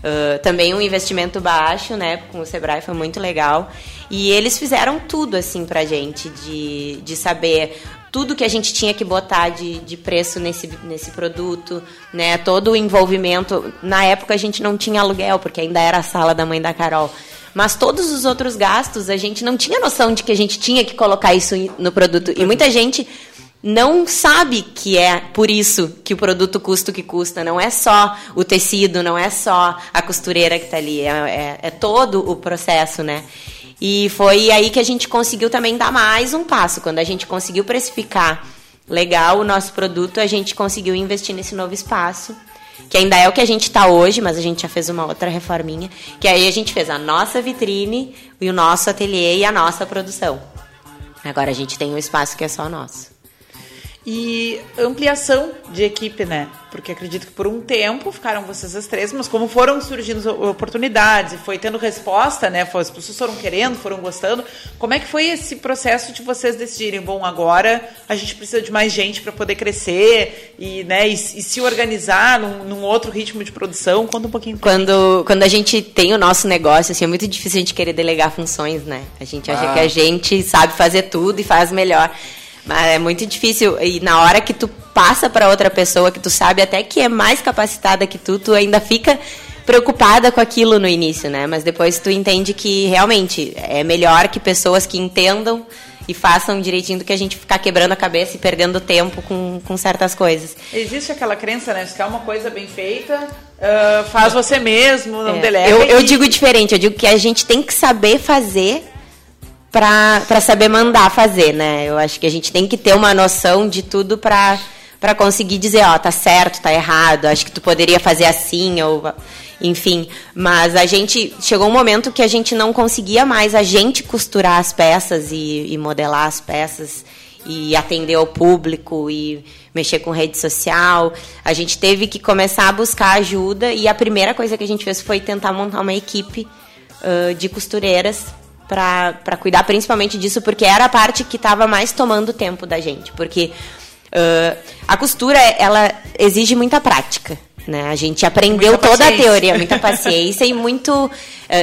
Uh, também um investimento baixo, né? Com o Sebrae foi muito legal. E eles fizeram tudo assim pra gente, de, de saber tudo que a gente tinha que botar de, de preço nesse, nesse produto, né? Todo o envolvimento. Na época a gente não tinha aluguel, porque ainda era a sala da mãe da Carol. Mas todos os outros gastos a gente não tinha noção de que a gente tinha que colocar isso no produto. E muita gente não sabe que é por isso que o produto custa o que custa. Não é só o tecido, não é só a costureira que está ali. É, é, é todo o processo, né? E foi aí que a gente conseguiu também dar mais um passo. Quando a gente conseguiu precificar legal o nosso produto, a gente conseguiu investir nesse novo espaço. Que ainda é o que a gente está hoje, mas a gente já fez uma outra reforminha. Que aí a gente fez a nossa vitrine, e o nosso ateliê e a nossa produção. Agora a gente tem um espaço que é só nosso. E ampliação de equipe, né? Porque acredito que por um tempo ficaram vocês as três, mas como foram surgindo oportunidades e foi tendo resposta, né? As pessoas foram querendo, foram gostando. Como é que foi esse processo de vocês decidirem, bom, agora a gente precisa de mais gente para poder crescer e, né, e, e se organizar num, num, outro ritmo de produção? Conta um pouquinho. Quando, quando a gente tem o nosso negócio, assim, é muito difícil a gente querer delegar funções, né? A gente acha ah. que a gente sabe fazer tudo e faz melhor. Mas é muito difícil. E na hora que tu passa para outra pessoa, que tu sabe até que é mais capacitada que tu, tu ainda fica preocupada com aquilo no início, né? Mas depois tu entende que realmente é melhor que pessoas que entendam e façam direitinho do que a gente ficar quebrando a cabeça e perdendo tempo com, com certas coisas. Existe aquela crença, né? Se quer uma coisa bem feita, uh, faz você mesmo, não é. delega. Eu, eu digo diferente, eu digo que a gente tem que saber fazer para saber mandar fazer, né? Eu acho que a gente tem que ter uma noção de tudo para para conseguir dizer, ó, tá certo, tá errado, acho que tu poderia fazer assim ou enfim, mas a gente chegou um momento que a gente não conseguia mais a gente costurar as peças e, e modelar as peças e atender ao público e mexer com rede social. A gente teve que começar a buscar ajuda e a primeira coisa que a gente fez foi tentar montar uma equipe uh, de costureiras para cuidar principalmente disso, porque era a parte que estava mais tomando tempo da gente. Porque uh, a costura, ela exige muita prática. Né? A gente aprendeu muita toda paciência. a teoria, muita paciência e muito. Uh,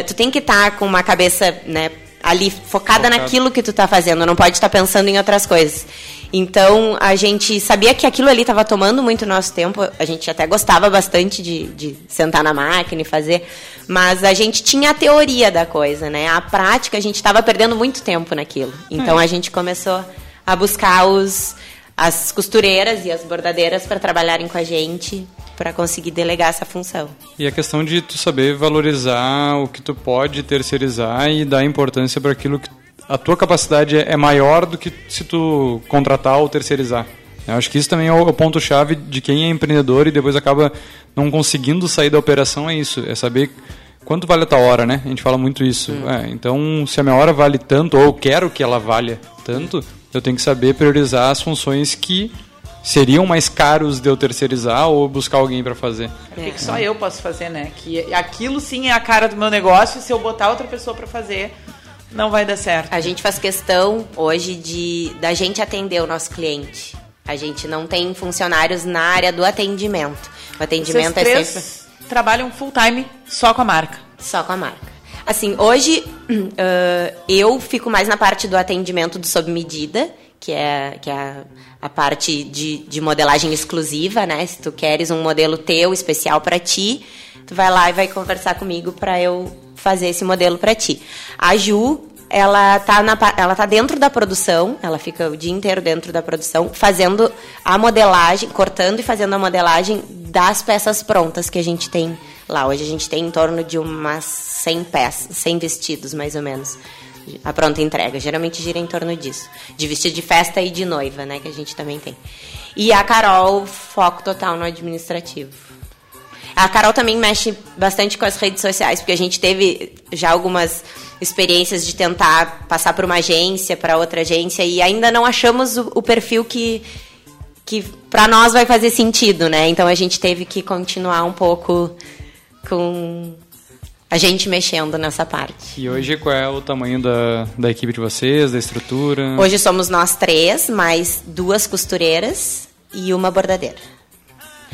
tu tem que estar tá com uma cabeça né, ali focada Focado. naquilo que tu está fazendo, não pode estar tá pensando em outras coisas. Então a gente sabia que aquilo ali estava tomando muito nosso tempo. A gente até gostava bastante de, de, sentar na máquina e fazer, mas a gente tinha a teoria da coisa, né? A prática a gente estava perdendo muito tempo naquilo. Então hum. a gente começou a buscar os as costureiras e as bordadeiras para trabalharem com a gente para conseguir delegar essa função. E a questão de tu saber valorizar o que tu pode terceirizar e dar importância para aquilo que a tua capacidade é maior do que se tu contratar ou terceirizar. Eu acho que isso também é o ponto-chave de quem é empreendedor e depois acaba não conseguindo sair da operação, é isso, é saber quanto vale a tua hora, né? A gente fala muito isso. Hum. É, então, se a minha hora vale tanto, ou eu quero que ela valha tanto, eu tenho que saber priorizar as funções que seriam mais caros de eu terceirizar ou buscar alguém para fazer. É que só eu posso fazer, né? Que aquilo sim é a cara do meu negócio, se eu botar outra pessoa para fazer, não vai dar certo. A gente faz questão hoje de da gente atender o nosso cliente. A gente não tem funcionários na área do atendimento. O atendimento Vocês é sempre trabalham full time só com a marca. Só com a marca. Assim, hoje uh, eu fico mais na parte do atendimento do sob medida, que é, que é a, a parte de, de modelagem exclusiva, né? Se tu queres um modelo teu especial para ti, tu vai lá e vai conversar comigo para eu fazer esse modelo para ti. A Ju, ela tá, na, ela tá dentro da produção, ela fica o dia inteiro dentro da produção, fazendo a modelagem, cortando e fazendo a modelagem das peças prontas que a gente tem lá. Hoje a gente tem em torno de umas 100 peças, 100 vestidos mais ou menos. A pronta entrega. Geralmente gira em torno disso. De vestido de festa e de noiva, né? Que a gente também tem. E a Carol, foco total no administrativo. A Carol também mexe bastante com as redes sociais, porque a gente teve já algumas experiências de tentar passar por uma agência, para outra agência, e ainda não achamos o, o perfil que, que para nós vai fazer sentido, né? Então a gente teve que continuar um pouco com a gente mexendo nessa parte. E hoje qual é o tamanho da, da equipe de vocês, da estrutura? Hoje somos nós três, mais duas costureiras e uma bordadeira.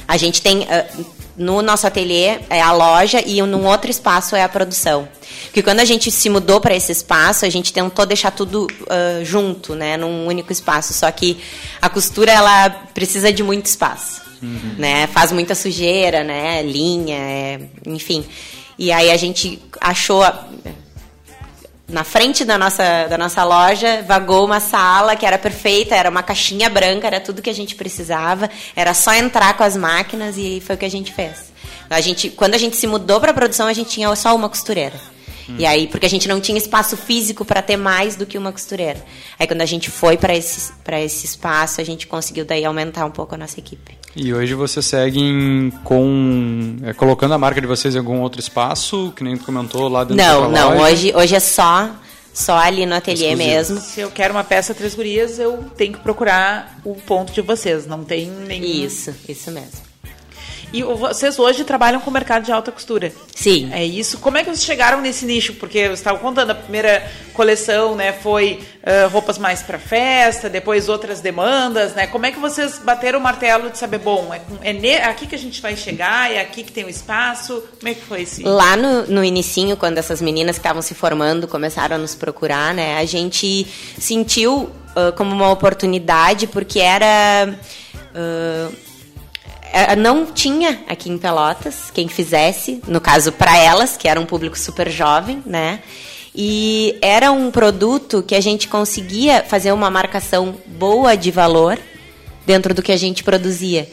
A gente tem uh, no nosso ateliê é a loja e num outro espaço é a produção. Porque quando a gente se mudou para esse espaço, a gente tentou deixar tudo uh, junto, né, num único espaço. Só que a costura ela precisa de muito espaço, uhum. né? Faz muita sujeira, né? Linha, é, enfim. E aí a gente achou na frente da nossa, da nossa loja, vagou uma sala que era perfeita, era uma caixinha branca, era tudo que a gente precisava, era só entrar com as máquinas e foi o que a gente fez. A gente, quando a gente se mudou para a produção, a gente tinha só uma costureira. E aí, porque a gente não tinha espaço físico para ter mais do que uma costureira. Aí quando a gente foi para esse, esse espaço, a gente conseguiu daí aumentar um pouco a nossa equipe. E hoje vocês seguem com é, colocando a marca de vocês em algum outro espaço, que nem tu comentou lá dentro não, da Não, não, hoje, hoje é só só ali no ateliê Exclusivo. mesmo. Se eu quero uma peça três gurias, eu tenho que procurar o ponto de vocês, não tem nenhum... Isso, isso mesmo. E vocês hoje trabalham com o mercado de alta costura. Sim. É isso. Como é que vocês chegaram nesse nicho? Porque você estava contando, a primeira coleção né, foi uh, roupas mais para festa, depois outras demandas. Né? Como é que vocês bateram o martelo de saber, bom, é, é aqui que a gente vai chegar, é aqui que tem o espaço? Como é que foi isso? Lá no, no inicinho, quando essas meninas que estavam se formando começaram a nos procurar, né, a gente sentiu uh, como uma oportunidade, porque era... Uh, é, não tinha aqui em Pelotas quem fizesse, no caso para elas, que era um público super jovem, né? E era um produto que a gente conseguia fazer uma marcação boa de valor dentro do que a gente produzia.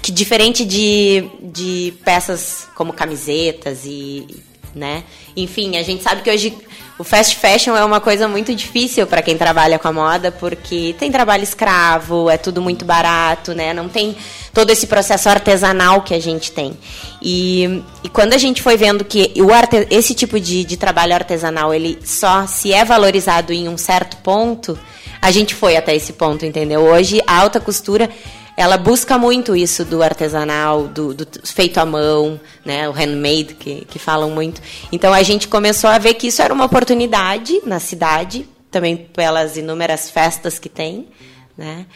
Que diferente de, de peças como camisetas e, né? Enfim, a gente sabe que hoje o fast fashion é uma coisa muito difícil para quem trabalha com a moda, porque tem trabalho escravo, é tudo muito barato, né? Não tem todo esse processo artesanal que a gente tem. E, e quando a gente foi vendo que o arte, esse tipo de, de trabalho artesanal ele só se é valorizado em um certo ponto, a gente foi até esse ponto, entendeu? Hoje a alta costura ela busca muito isso do artesanal, do, do, feito à mão, né, o handmade, que, que falam muito. Então a gente começou a ver que isso era uma oportunidade na cidade, também pelas inúmeras festas que tem, né,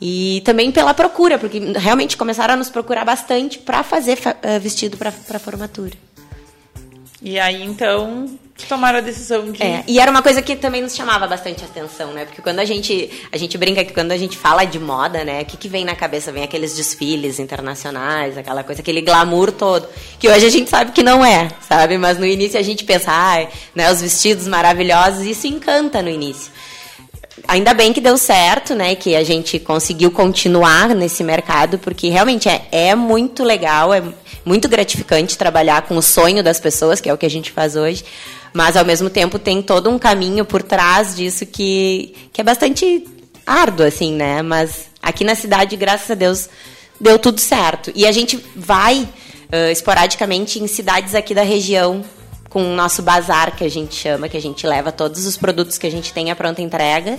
e também pela procura, porque realmente começaram a nos procurar bastante para fazer uh, vestido para formatura. E aí então tomaram a decisão de. É, e era uma coisa que também nos chamava bastante atenção, né? Porque quando a gente. A gente brinca que quando a gente fala de moda, né? O que, que vem na cabeça? Vem aqueles desfiles internacionais, aquela coisa, aquele glamour todo. Que hoje a gente sabe que não é, sabe? Mas no início a gente pensa, ah, né, os vestidos maravilhosos, isso encanta no início. Ainda bem que deu certo, né? Que a gente conseguiu continuar nesse mercado, porque realmente é, é muito legal, é muito gratificante trabalhar com o sonho das pessoas, que é o que a gente faz hoje. Mas, ao mesmo tempo, tem todo um caminho por trás disso que, que é bastante árduo, assim, né? Mas aqui na cidade, graças a Deus, deu tudo certo. E a gente vai uh, esporadicamente em cidades aqui da região com o nosso bazar, que a gente chama, que a gente leva todos os produtos que a gente tem à pronta entrega.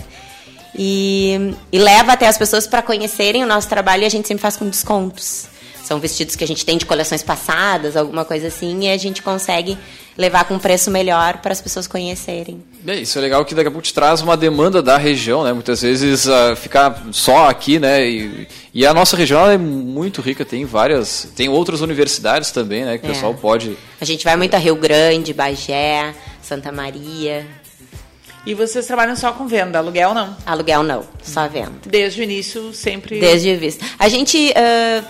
E, e leva até as pessoas para conhecerem o nosso trabalho e a gente sempre faz com descontos. São vestidos que a gente tem de coleções passadas, alguma coisa assim, e a gente consegue levar com um preço melhor para as pessoas conhecerem. É, isso é legal que daqui a pouco te traz uma demanda da região, né? Muitas vezes uh, ficar só aqui, né? E, e, a nossa região é muito rica, tem várias, tem outras universidades também, né? Que o é. pessoal pode. A gente vai muito a Rio Grande, Bagé, Santa Maria. E vocês trabalham só com venda, aluguel não? Aluguel não, só venda. Desde o início sempre. Desde o início. A gente uh,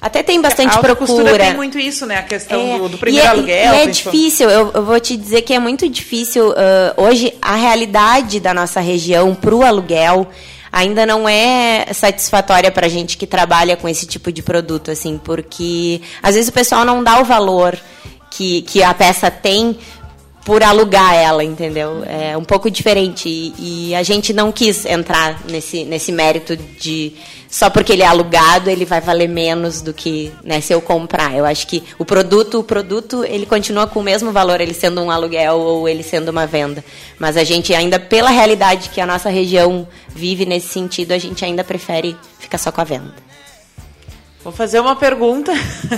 até tem bastante a procura. tem muito isso, né? A questão é, do, do, primeiro e é, aluguel. E é difícil, eu, eu, vou te dizer que é muito difícil. Uh, hoje, a realidade da nossa região para o aluguel ainda não é satisfatória para a gente que trabalha com esse tipo de produto, assim, porque às vezes o pessoal não dá o valor que, que a peça tem por alugar ela, entendeu? É um pouco diferente. E, e, a gente não quis entrar nesse, nesse mérito de só porque ele é alugado ele vai valer menos do que né, se eu comprar. Eu acho que o produto, o produto, ele continua com o mesmo valor, ele sendo um aluguel ou ele sendo uma venda. Mas a gente ainda, pela realidade que a nossa região vive nesse sentido, a gente ainda prefere ficar só com a venda. Vou fazer uma pergunta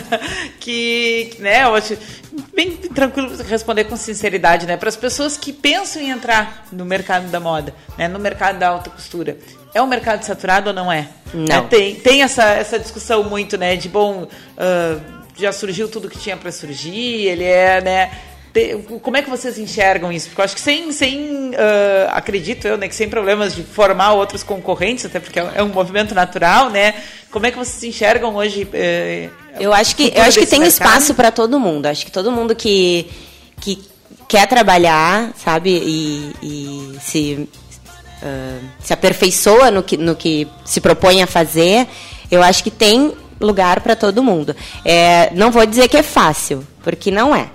que, né, eu acho bem tranquilo responder com sinceridade, né, para as pessoas que pensam em entrar no mercado da moda, né, no mercado da alta costura. É um mercado saturado ou não é? Não. É, tem, tem essa, essa discussão muito, né, de bom, uh, já surgiu tudo que tinha para surgir, ele é, né, como é que vocês enxergam isso? Porque eu acho que sem, sem uh, acredito eu, né, que sem problemas de formar outros concorrentes, até porque é um movimento natural, né? Como é que vocês enxergam hoje? Uh, eu acho que eu acho que tem mercado? espaço para todo mundo. Acho que todo mundo que que quer trabalhar, sabe, e, e se uh, se aperfeiçoa no que no que se propõe a fazer, eu acho que tem lugar para todo mundo. É, não vou dizer que é fácil, porque não é.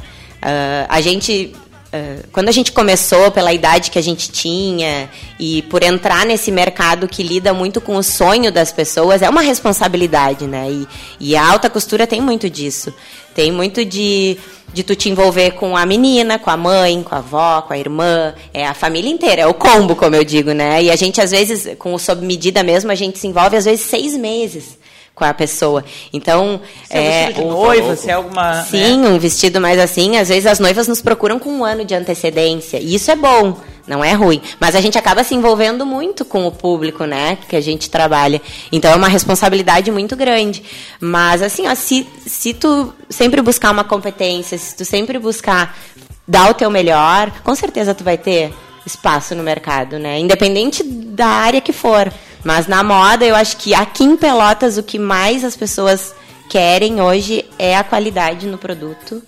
Uh, a gente Uh, quando a gente começou, pela idade que a gente tinha e por entrar nesse mercado que lida muito com o sonho das pessoas, é uma responsabilidade, né? E, e, a alta costura tem muito disso. Tem muito de, de tu te envolver com a menina, com a mãe, com a avó, com a irmã, é a família inteira, é o combo, como eu digo, né? E a gente, às vezes, com o sob medida mesmo, a gente se envolve, às vezes, seis meses com a pessoa. Então, se é, é de noiva, se é alguma, né? Sim, né? um vestido mais assim, às vezes as noivas nos procuram com um ano de antecedência. E isso é bom, não é ruim, mas a gente acaba se envolvendo muito com o público, né, que a gente trabalha. Então é uma responsabilidade muito grande. Mas assim, ó, se se tu sempre buscar uma competência, se tu sempre buscar dar o teu melhor, com certeza tu vai ter espaço no mercado, né? Independente da área que for. Mas na moda, eu acho que aqui em Pelotas o que mais as pessoas querem hoje é a qualidade no produto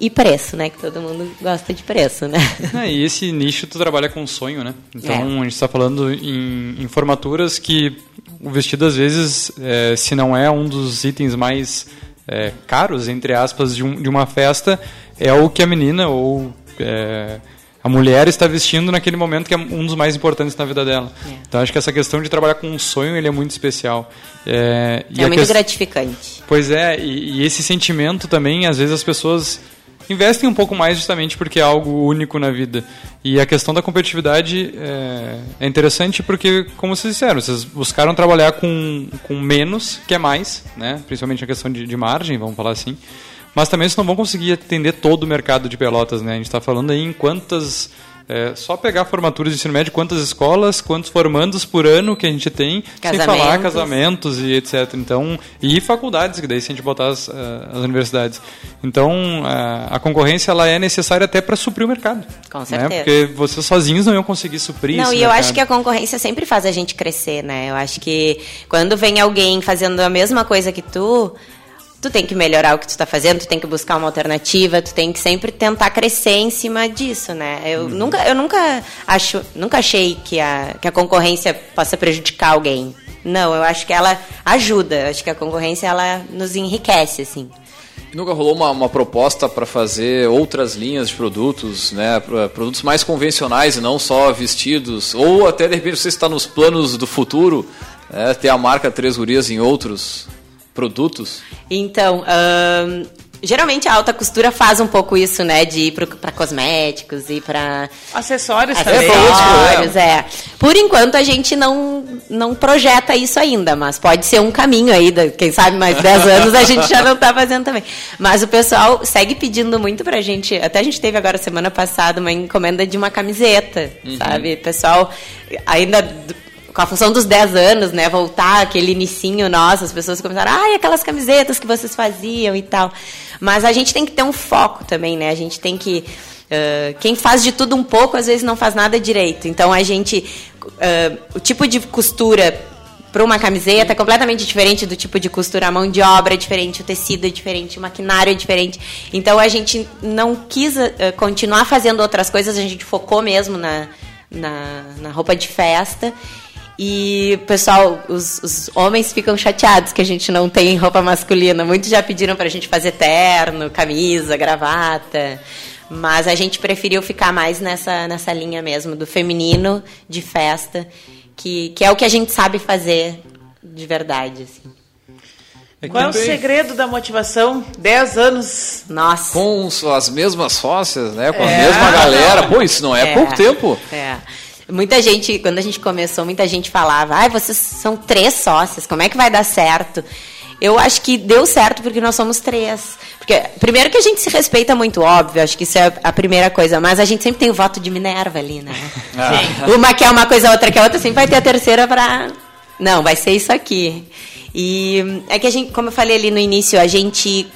e preço, né? Que todo mundo gosta de preço, né? É, e esse nicho tu trabalha com sonho, né? Então é. a gente está falando em, em, formaturas que o vestido às vezes, é, se não é um dos itens mais é, caros, entre aspas, de, um, de, uma festa, é o que a menina ou é, a mulher está vestindo naquele momento que é um dos mais importantes na vida dela. É. Então acho que essa questão de trabalhar com um sonho ele é muito especial. É, É a muito gratificante. Pois é, e, e esse sentimento também, às vezes as pessoas investem um pouco mais justamente porque é algo único na vida. E a questão da competitividade é, é interessante porque, como vocês disseram, vocês buscaram trabalhar com, com menos, que é mais, né? principalmente na questão de, de margem, vamos falar assim. Mas também vocês não vão conseguir atender todo o mercado de pelotas, né? A gente está falando aí em quantas... é, só pegar formaturas de ensino médio, quantas escolas, quantos formandos por ano que a gente tem, sem falar Casamentos. casamentos e etc. Então, e faculdades, que daí se a gente botar as, eh, as universidades. Então, eh, a concorrência ela é necessária até para suprir o mercado. Com né? certeza. Porque vocês sozinhos não iam conseguir suprir Não, e eu mercado. acho que a concorrência sempre faz a gente crescer, né? Eu acho que quando vem alguém fazendo a mesma coisa que tu, tu tem que melhorar o que tu tá fazendo, tu tem que buscar uma alternativa, tu tem que sempre tentar crescer em cima disso, né? Eu Uhum. nunca, eu nunca acho, nunca achei que a, que a concorrência possa prejudicar alguém. Não, eu acho que ela ajuda. Eu acho que a concorrência ela nos enriquece, assim. Nunca rolou uma, uma proposta para fazer outras linhas de produtos, né? Produtos mais convencionais e não só vestidos. Ou até de repente você está nos planos do futuro, né, ter a marca Três Gurias em outros produtos. Então, geralmente a alta costura faz um pouco isso, né? De ir para cosméticos e para Acessórios É, também. acessórios, é. Por enquanto a gente não, não projeta isso ainda, mas pode ser um caminho aí, quem sabe mais 10 anos a gente já não tá fazendo também. Mas o pessoal segue pedindo muito pra gente, até a gente teve agora semana passada uma encomenda de uma camiseta, Uhum. sabe? O pessoal ainda com a função dos 10 anos, né, voltar aquele inicinho nosso, as pessoas começaram, ai, aquelas camisetas que vocês faziam e tal. Mas a gente tem que ter um foco também, né? A gente tem que Uh, quem faz de tudo um pouco, às vezes não faz nada direito. Então a gente. uh, o tipo de costura para uma camiseta é completamente diferente do tipo de costura. A mão de obra é diferente, o tecido é diferente, o maquinário é diferente. Então a gente não quis uh, continuar fazendo outras coisas, a gente focou mesmo na, na, na roupa de festa. E, pessoal, os, os homens ficam chateados que a gente não tem roupa masculina. Muitos já pediram pra gente fazer terno, camisa, gravata. Mas a gente preferiu ficar mais nessa, nessa linha mesmo, do feminino, de festa, que, que é o que a gente sabe fazer de verdade. Assim. Qual é o segredo da motivação? 10 anos. Nossa. Com as mesmas sócias, né? Com a É. mesma galera. Pô, isso não é, É. pouco tempo. É. Muita gente, quando a gente começou, muita gente falava, ai, vocês são três sócias, como é que vai dar certo? Eu acho que deu certo porque nós somos três. Porque, primeiro que a gente se respeita muito, óbvio, acho que isso é a primeira coisa, mas a gente sempre tem o voto de Minerva ali, né? Uma quer uma coisa, a outra quer outra, sempre vai ter a terceira pra. Não, vai ser isso aqui. E é que a gente, como eu falei ali no início, a gente,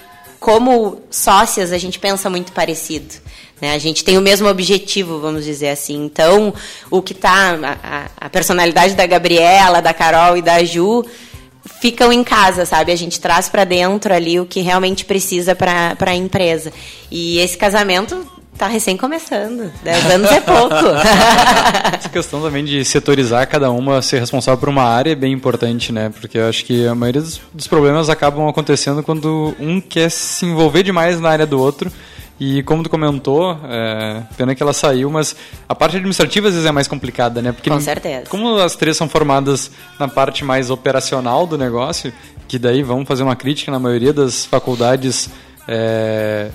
como sócias, a gente pensa muito parecido. Né? A gente tem o mesmo objetivo, vamos dizer assim. Então, o que tá. A, a- personalidade da Gabriela, da Carol e da Ju ficam em casa, sabe? A gente traz para dentro ali o que realmente precisa para a empresa. E esse casamento tá recém começando. Dez anos é pouco. Essa questão também de setorizar cada uma, ser responsável por uma área é bem importante, né? Porque eu acho que a maioria dos problemas acabam acontecendo quando um quer se envolver demais na área do outro. E como tu comentou, é, pena que ela saiu, mas a parte administrativa às vezes é mais complicada, né? Porque Com certeza. Como as três são formadas na parte mais operacional do negócio, que daí vamos fazer uma crítica na maioria das faculdades é,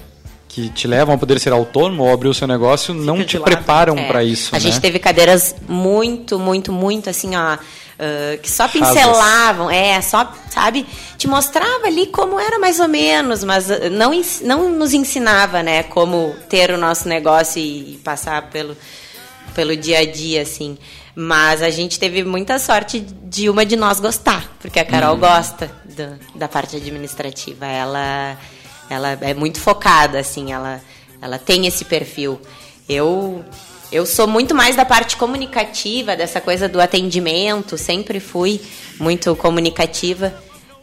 que te levam a poder ser autônomo ou abrir o seu negócio, não te preparam É. para isso. A né? gente teve cadeiras muito, muito, muito assim, ó. Ah, que só pincelavam, é, só, sabe, te mostrava ali como era mais ou menos, mas ah, não, não nos ensinava, né, como ter o nosso negócio e, e passar pelo, pelo dia a dia, assim. Mas a gente teve muita sorte de uma de nós gostar, porque a Carol Uhum. gosta do- da parte administrativa. Ela, ela é muito focada, assim, ela, ela tem esse perfil. Eu, eu sou muito mais da parte comunicativa, dessa coisa do atendimento, sempre fui muito comunicativa.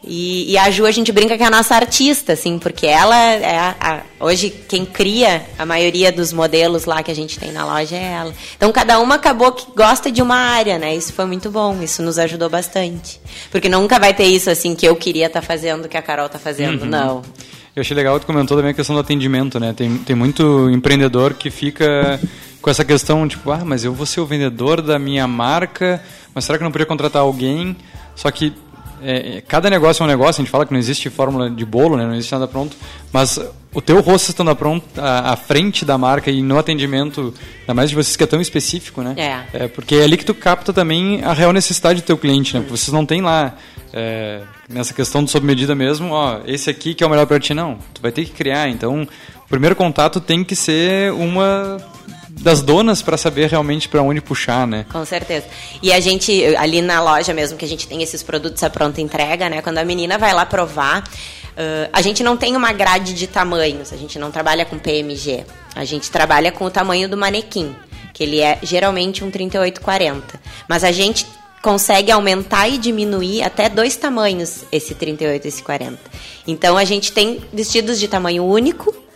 E, e a Ju, a gente brinca que é a nossa artista, assim, porque ela é a, a- hoje quem cria a maioria dos modelos lá que a gente tem na loja é ela. Então cada uma acabou que gosta de uma área, né? Isso foi muito bom, isso nos ajudou bastante. Porque nunca vai ter isso assim que eu queria estar fazendo, que a Carol tá fazendo, Uhum. não. Eu achei legal, tu comentou também a questão do atendimento, né? Tem, tem muito empreendedor que fica com essa questão, tipo, ah, mas eu vou ser o vendedor da minha marca, mas será que eu não poderia contratar alguém? Só que é, cada negócio é um negócio, a gente fala que não existe fórmula de bolo, né? não existe nada pronto, mas o teu rosto estando pronto à, à frente da marca e no atendimento, ainda mais de vocês que é tão específico, né? É. é porque é ali que tu capta também a real necessidade do teu cliente, né? Porque vocês não tem lá é, nessa questão de sob medida mesmo, ó, esse aqui que é o melhor para ti, não. Tu vai ter que criar, então o primeiro contato tem que ser uma das donas para saber realmente para onde puxar, né? Com certeza. E a gente, ali na loja mesmo, que a gente tem esses produtos à pronta entrega, né? Quando a menina vai lá provar, uh, a gente não tem uma grade de tamanhos, a gente não trabalha com PMG. A gente trabalha com o tamanho do manequim, que ele é geralmente um 3840. Mas a gente consegue aumentar e diminuir até dois tamanhos esse 38 e esse 40. Então a gente tem vestidos de tamanho único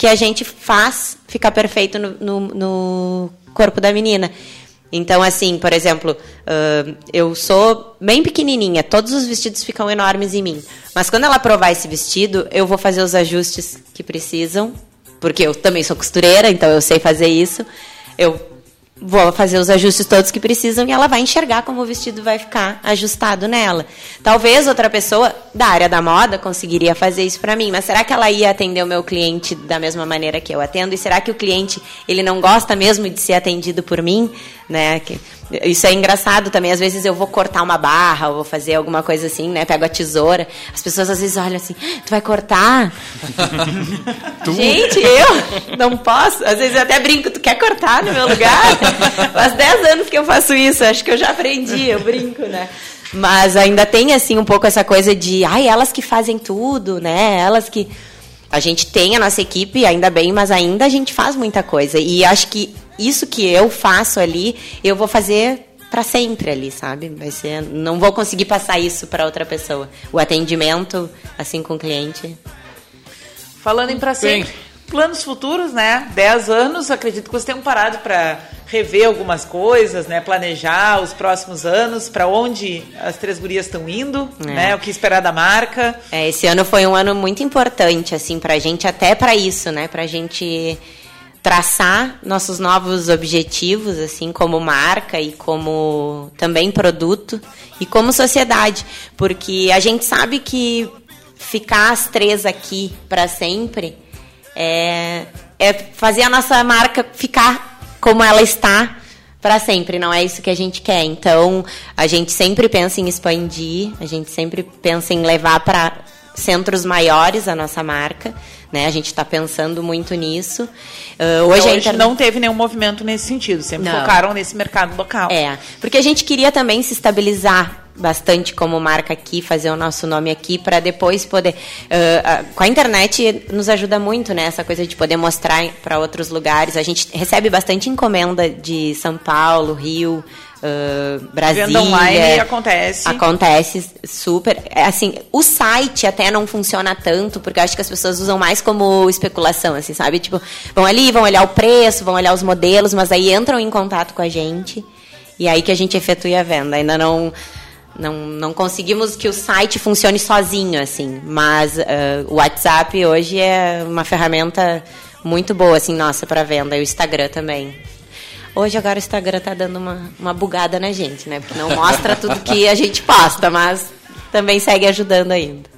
que a gente faz ficar perfeito no, no, no corpo da menina. Então, assim, por exemplo, uh, eu sou bem pequenininha, todos os vestidos ficam enormes em mim. Mas quando ela provar esse vestido, eu vou fazer os ajustes que precisam, porque eu também sou costureira, então eu sei fazer isso. Eu vou fazer os ajustes todos que precisam e ela vai enxergar como o vestido vai ficar ajustado nela. Talvez outra pessoa da área da moda conseguiria fazer isso para mim, mas será que ela ia atender o meu cliente da mesma maneira que eu atendo? E será que o cliente ele não gosta mesmo de ser atendido por mim, né? Isso é engraçado também. Às vezes eu vou cortar uma barra ou vou fazer alguma coisa assim, né? Pego a tesoura. As pessoas às vezes olham assim: ah, tu vai cortar? Gente, eu não posso. Às vezes eu até brinco: tu quer cortar no meu lugar? Faz 10 anos que eu faço isso. Acho que eu já aprendi. Eu brinco, né? Mas ainda tem assim um pouco essa coisa de, ai, elas que fazem tudo, né? Elas que a gente tem a nossa equipe, ainda bem, mas ainda a gente faz muita coisa. E acho que isso que eu faço ali, eu vou fazer para sempre ali, sabe? Vai ser, não vou conseguir passar isso para outra pessoa. O atendimento assim com o cliente. Falando em para sempre, planos futuros, né? 10 anos, acredito que vocês tenham parado para rever algumas coisas, né? Planejar os próximos anos, para onde as três gurias estão indo, é. né? O que esperar da marca. É, esse ano foi um ano muito importante, assim, pra gente, até para isso, né? Pra gente traçar nossos novos objetivos, assim, como marca e como também produto e como sociedade, porque a gente sabe que ficar as três aqui para sempre é, é fazer a nossa marca ficar como ela está para sempre, não é isso que a gente quer. Então, a gente sempre pensa em expandir, a gente sempre pensa em levar para centros maiores a nossa marca. Né? A gente está pensando muito nisso. Uh, hoje então, a gente não teve nenhum movimento nesse sentido, sempre não. focaram nesse mercado local. É, porque a gente queria também se estabilizar bastante como marca aqui, fazer o nosso nome aqui, para depois poder. Uh, uh, com a internet nos ajuda muito, né? Essa coisa de poder mostrar para outros lugares. A gente recebe bastante encomenda de São Paulo, Rio uh, Brasília. Venda online acontece. Acontece super. É, assim, o site até não funciona tanto, porque eu acho que as pessoas usam mais como especulação, assim, sabe? Tipo, vão ali, vão olhar o preço, vão olhar os modelos, mas aí entram em contato com a gente e aí que a gente efetue a venda. Ainda não. Não, não conseguimos que o site funcione sozinho, assim, mas uh, o WhatsApp hoje é uma ferramenta muito boa, assim, nossa, para venda. E o Instagram também. Hoje agora o Instagram tá dando uma, uma bugada na gente, né? Porque não mostra tudo que a gente posta, mas também segue ajudando ainda.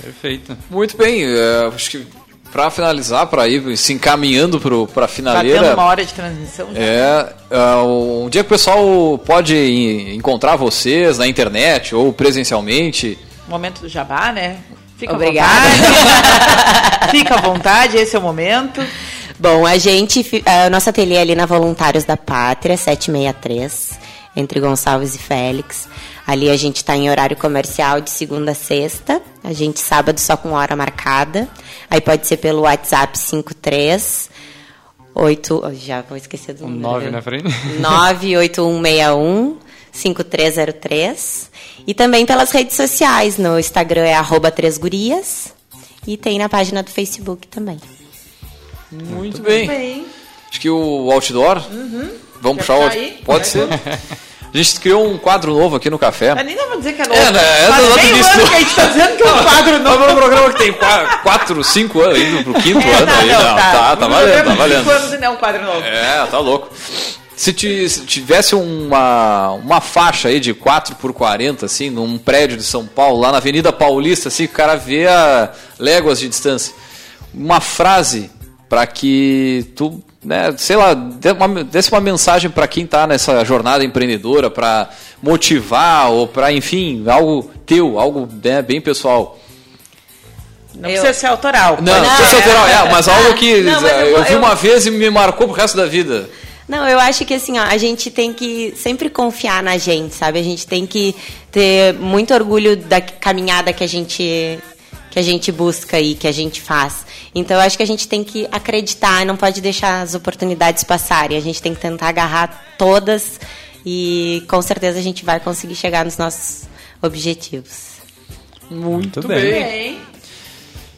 Perfeito. Muito bem, é, acho que para finalizar, para ir se encaminhando para a finaleira. Tá tendo uma hora de transmissão já. É, uh, um dia que o pessoal pode encontrar vocês na internet ou presencialmente. Momento do jabá, né? Fica Obrigada. à vontade. Fica à vontade, esse é o momento. Bom, a gente, uh, nosso ateliê é ali na Voluntários da Pátria, 763, entre Gonçalves e Félix. Ali a gente está em horário comercial de segunda a sexta. A gente sábado só com hora marcada. Aí pode ser pelo WhatsApp 53 8, já vou esquecer do um número. 9 na frente. 98161 5303. E também pelas redes sociais. No Instagram é arroba Gurias. E tem na página do Facebook também. Muito, Muito bem. bem. Acho que o outdoor. Uhum. Vamos puxar o. Pode ser. A gente criou um quadro novo aqui no café. Mas nem dá pra dizer que é novo. É, né? É do- do meio início ano do- que a gente tá dizendo que é um quadro novo. Mas é um programa que tem 4, 5 anos, indo pro quinto É, ano tá, aí. não, Não, tá. tá, tá valendo, tá valendo. cinco anos e não é um quadro novo. É, tá louco. Se, ti- se tivesse uma, uma faixa aí de 4 por 40, assim, num prédio de São Paulo, lá na Avenida Paulista, assim, que o cara vê a léguas de distância, uma frase para que tu, né, sei lá, dê uma, desse uma mensagem para quem tá nessa jornada empreendedora, para motivar ou para, enfim, algo teu, algo né, bem pessoal. Não precisa ser autoral. Não, não precisa ser- autoral, é, mas algo que Não, mas eu eu, vi eu- uma vez e me marcou pro resto da vida. Não, eu acho que assim, ó, a gente tem que sempre confiar na gente, sabe? A gente tem que ter muito orgulho da caminhada que a gente que a gente busca e que a gente faz. Então eu acho que a gente tem que acreditar, não pode deixar as oportunidades passarem. A gente tem que tentar agarrar todas e com certeza a gente vai conseguir chegar nos nossos objetivos. Muito bem.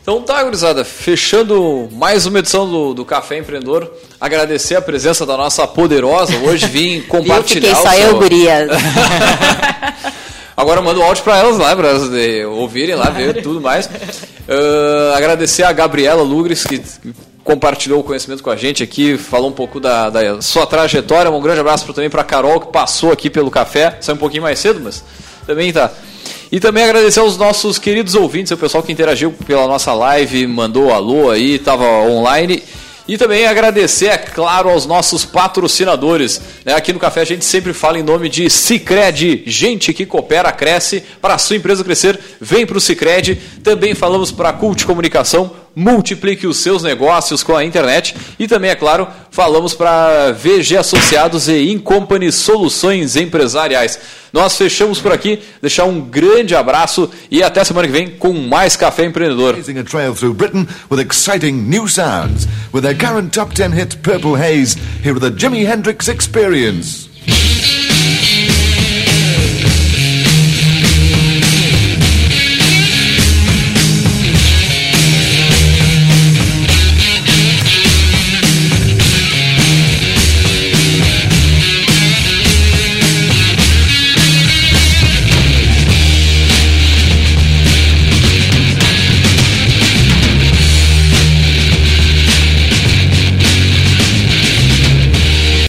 Então tá, gurizada, fechando mais uma edição do, do Café Empreendedor, agradecer a presença da nossa poderosa, hoje vim compartilhar Viu? Fiquei o só seu- eu, gurias. Agora manda o áudio para elas lá, para elas eh, ouvirem lá, ver tudo mais. Ah, agradecer a Gabriela Lugres, que compartilhou o conhecimento com a gente aqui, falou um pouco da, da sua trajetória. Um grande abraço também para Carol, que passou aqui pelo café. Saiu um pouquinho mais cedo, mas também tá. E também agradecer aos nossos queridos ouvintes, o pessoal que interagiu pela nossa live, mandou alô aí, estava online. E também agradecer, é claro, aos nossos patrocinadores. né? Aqui no Café a gente sempre fala em nome de Cicred, gente que coopera, cresce. Para a sua empresa crescer, vem para o Cicred. Também falamos para a Cult Comunicação, multiplique os seus negócios com a internet. E também, é claro, falamos para VG Associados e Incompany Soluções Empresariais. Nós fechamos por aqui, deixar um grande abraço e até semana que vem com mais Café Empreendedor. A trail through Britain with exciting new sounds. With their current top 10 hit Purple Haze, here are the Jimi Hendrix Experience.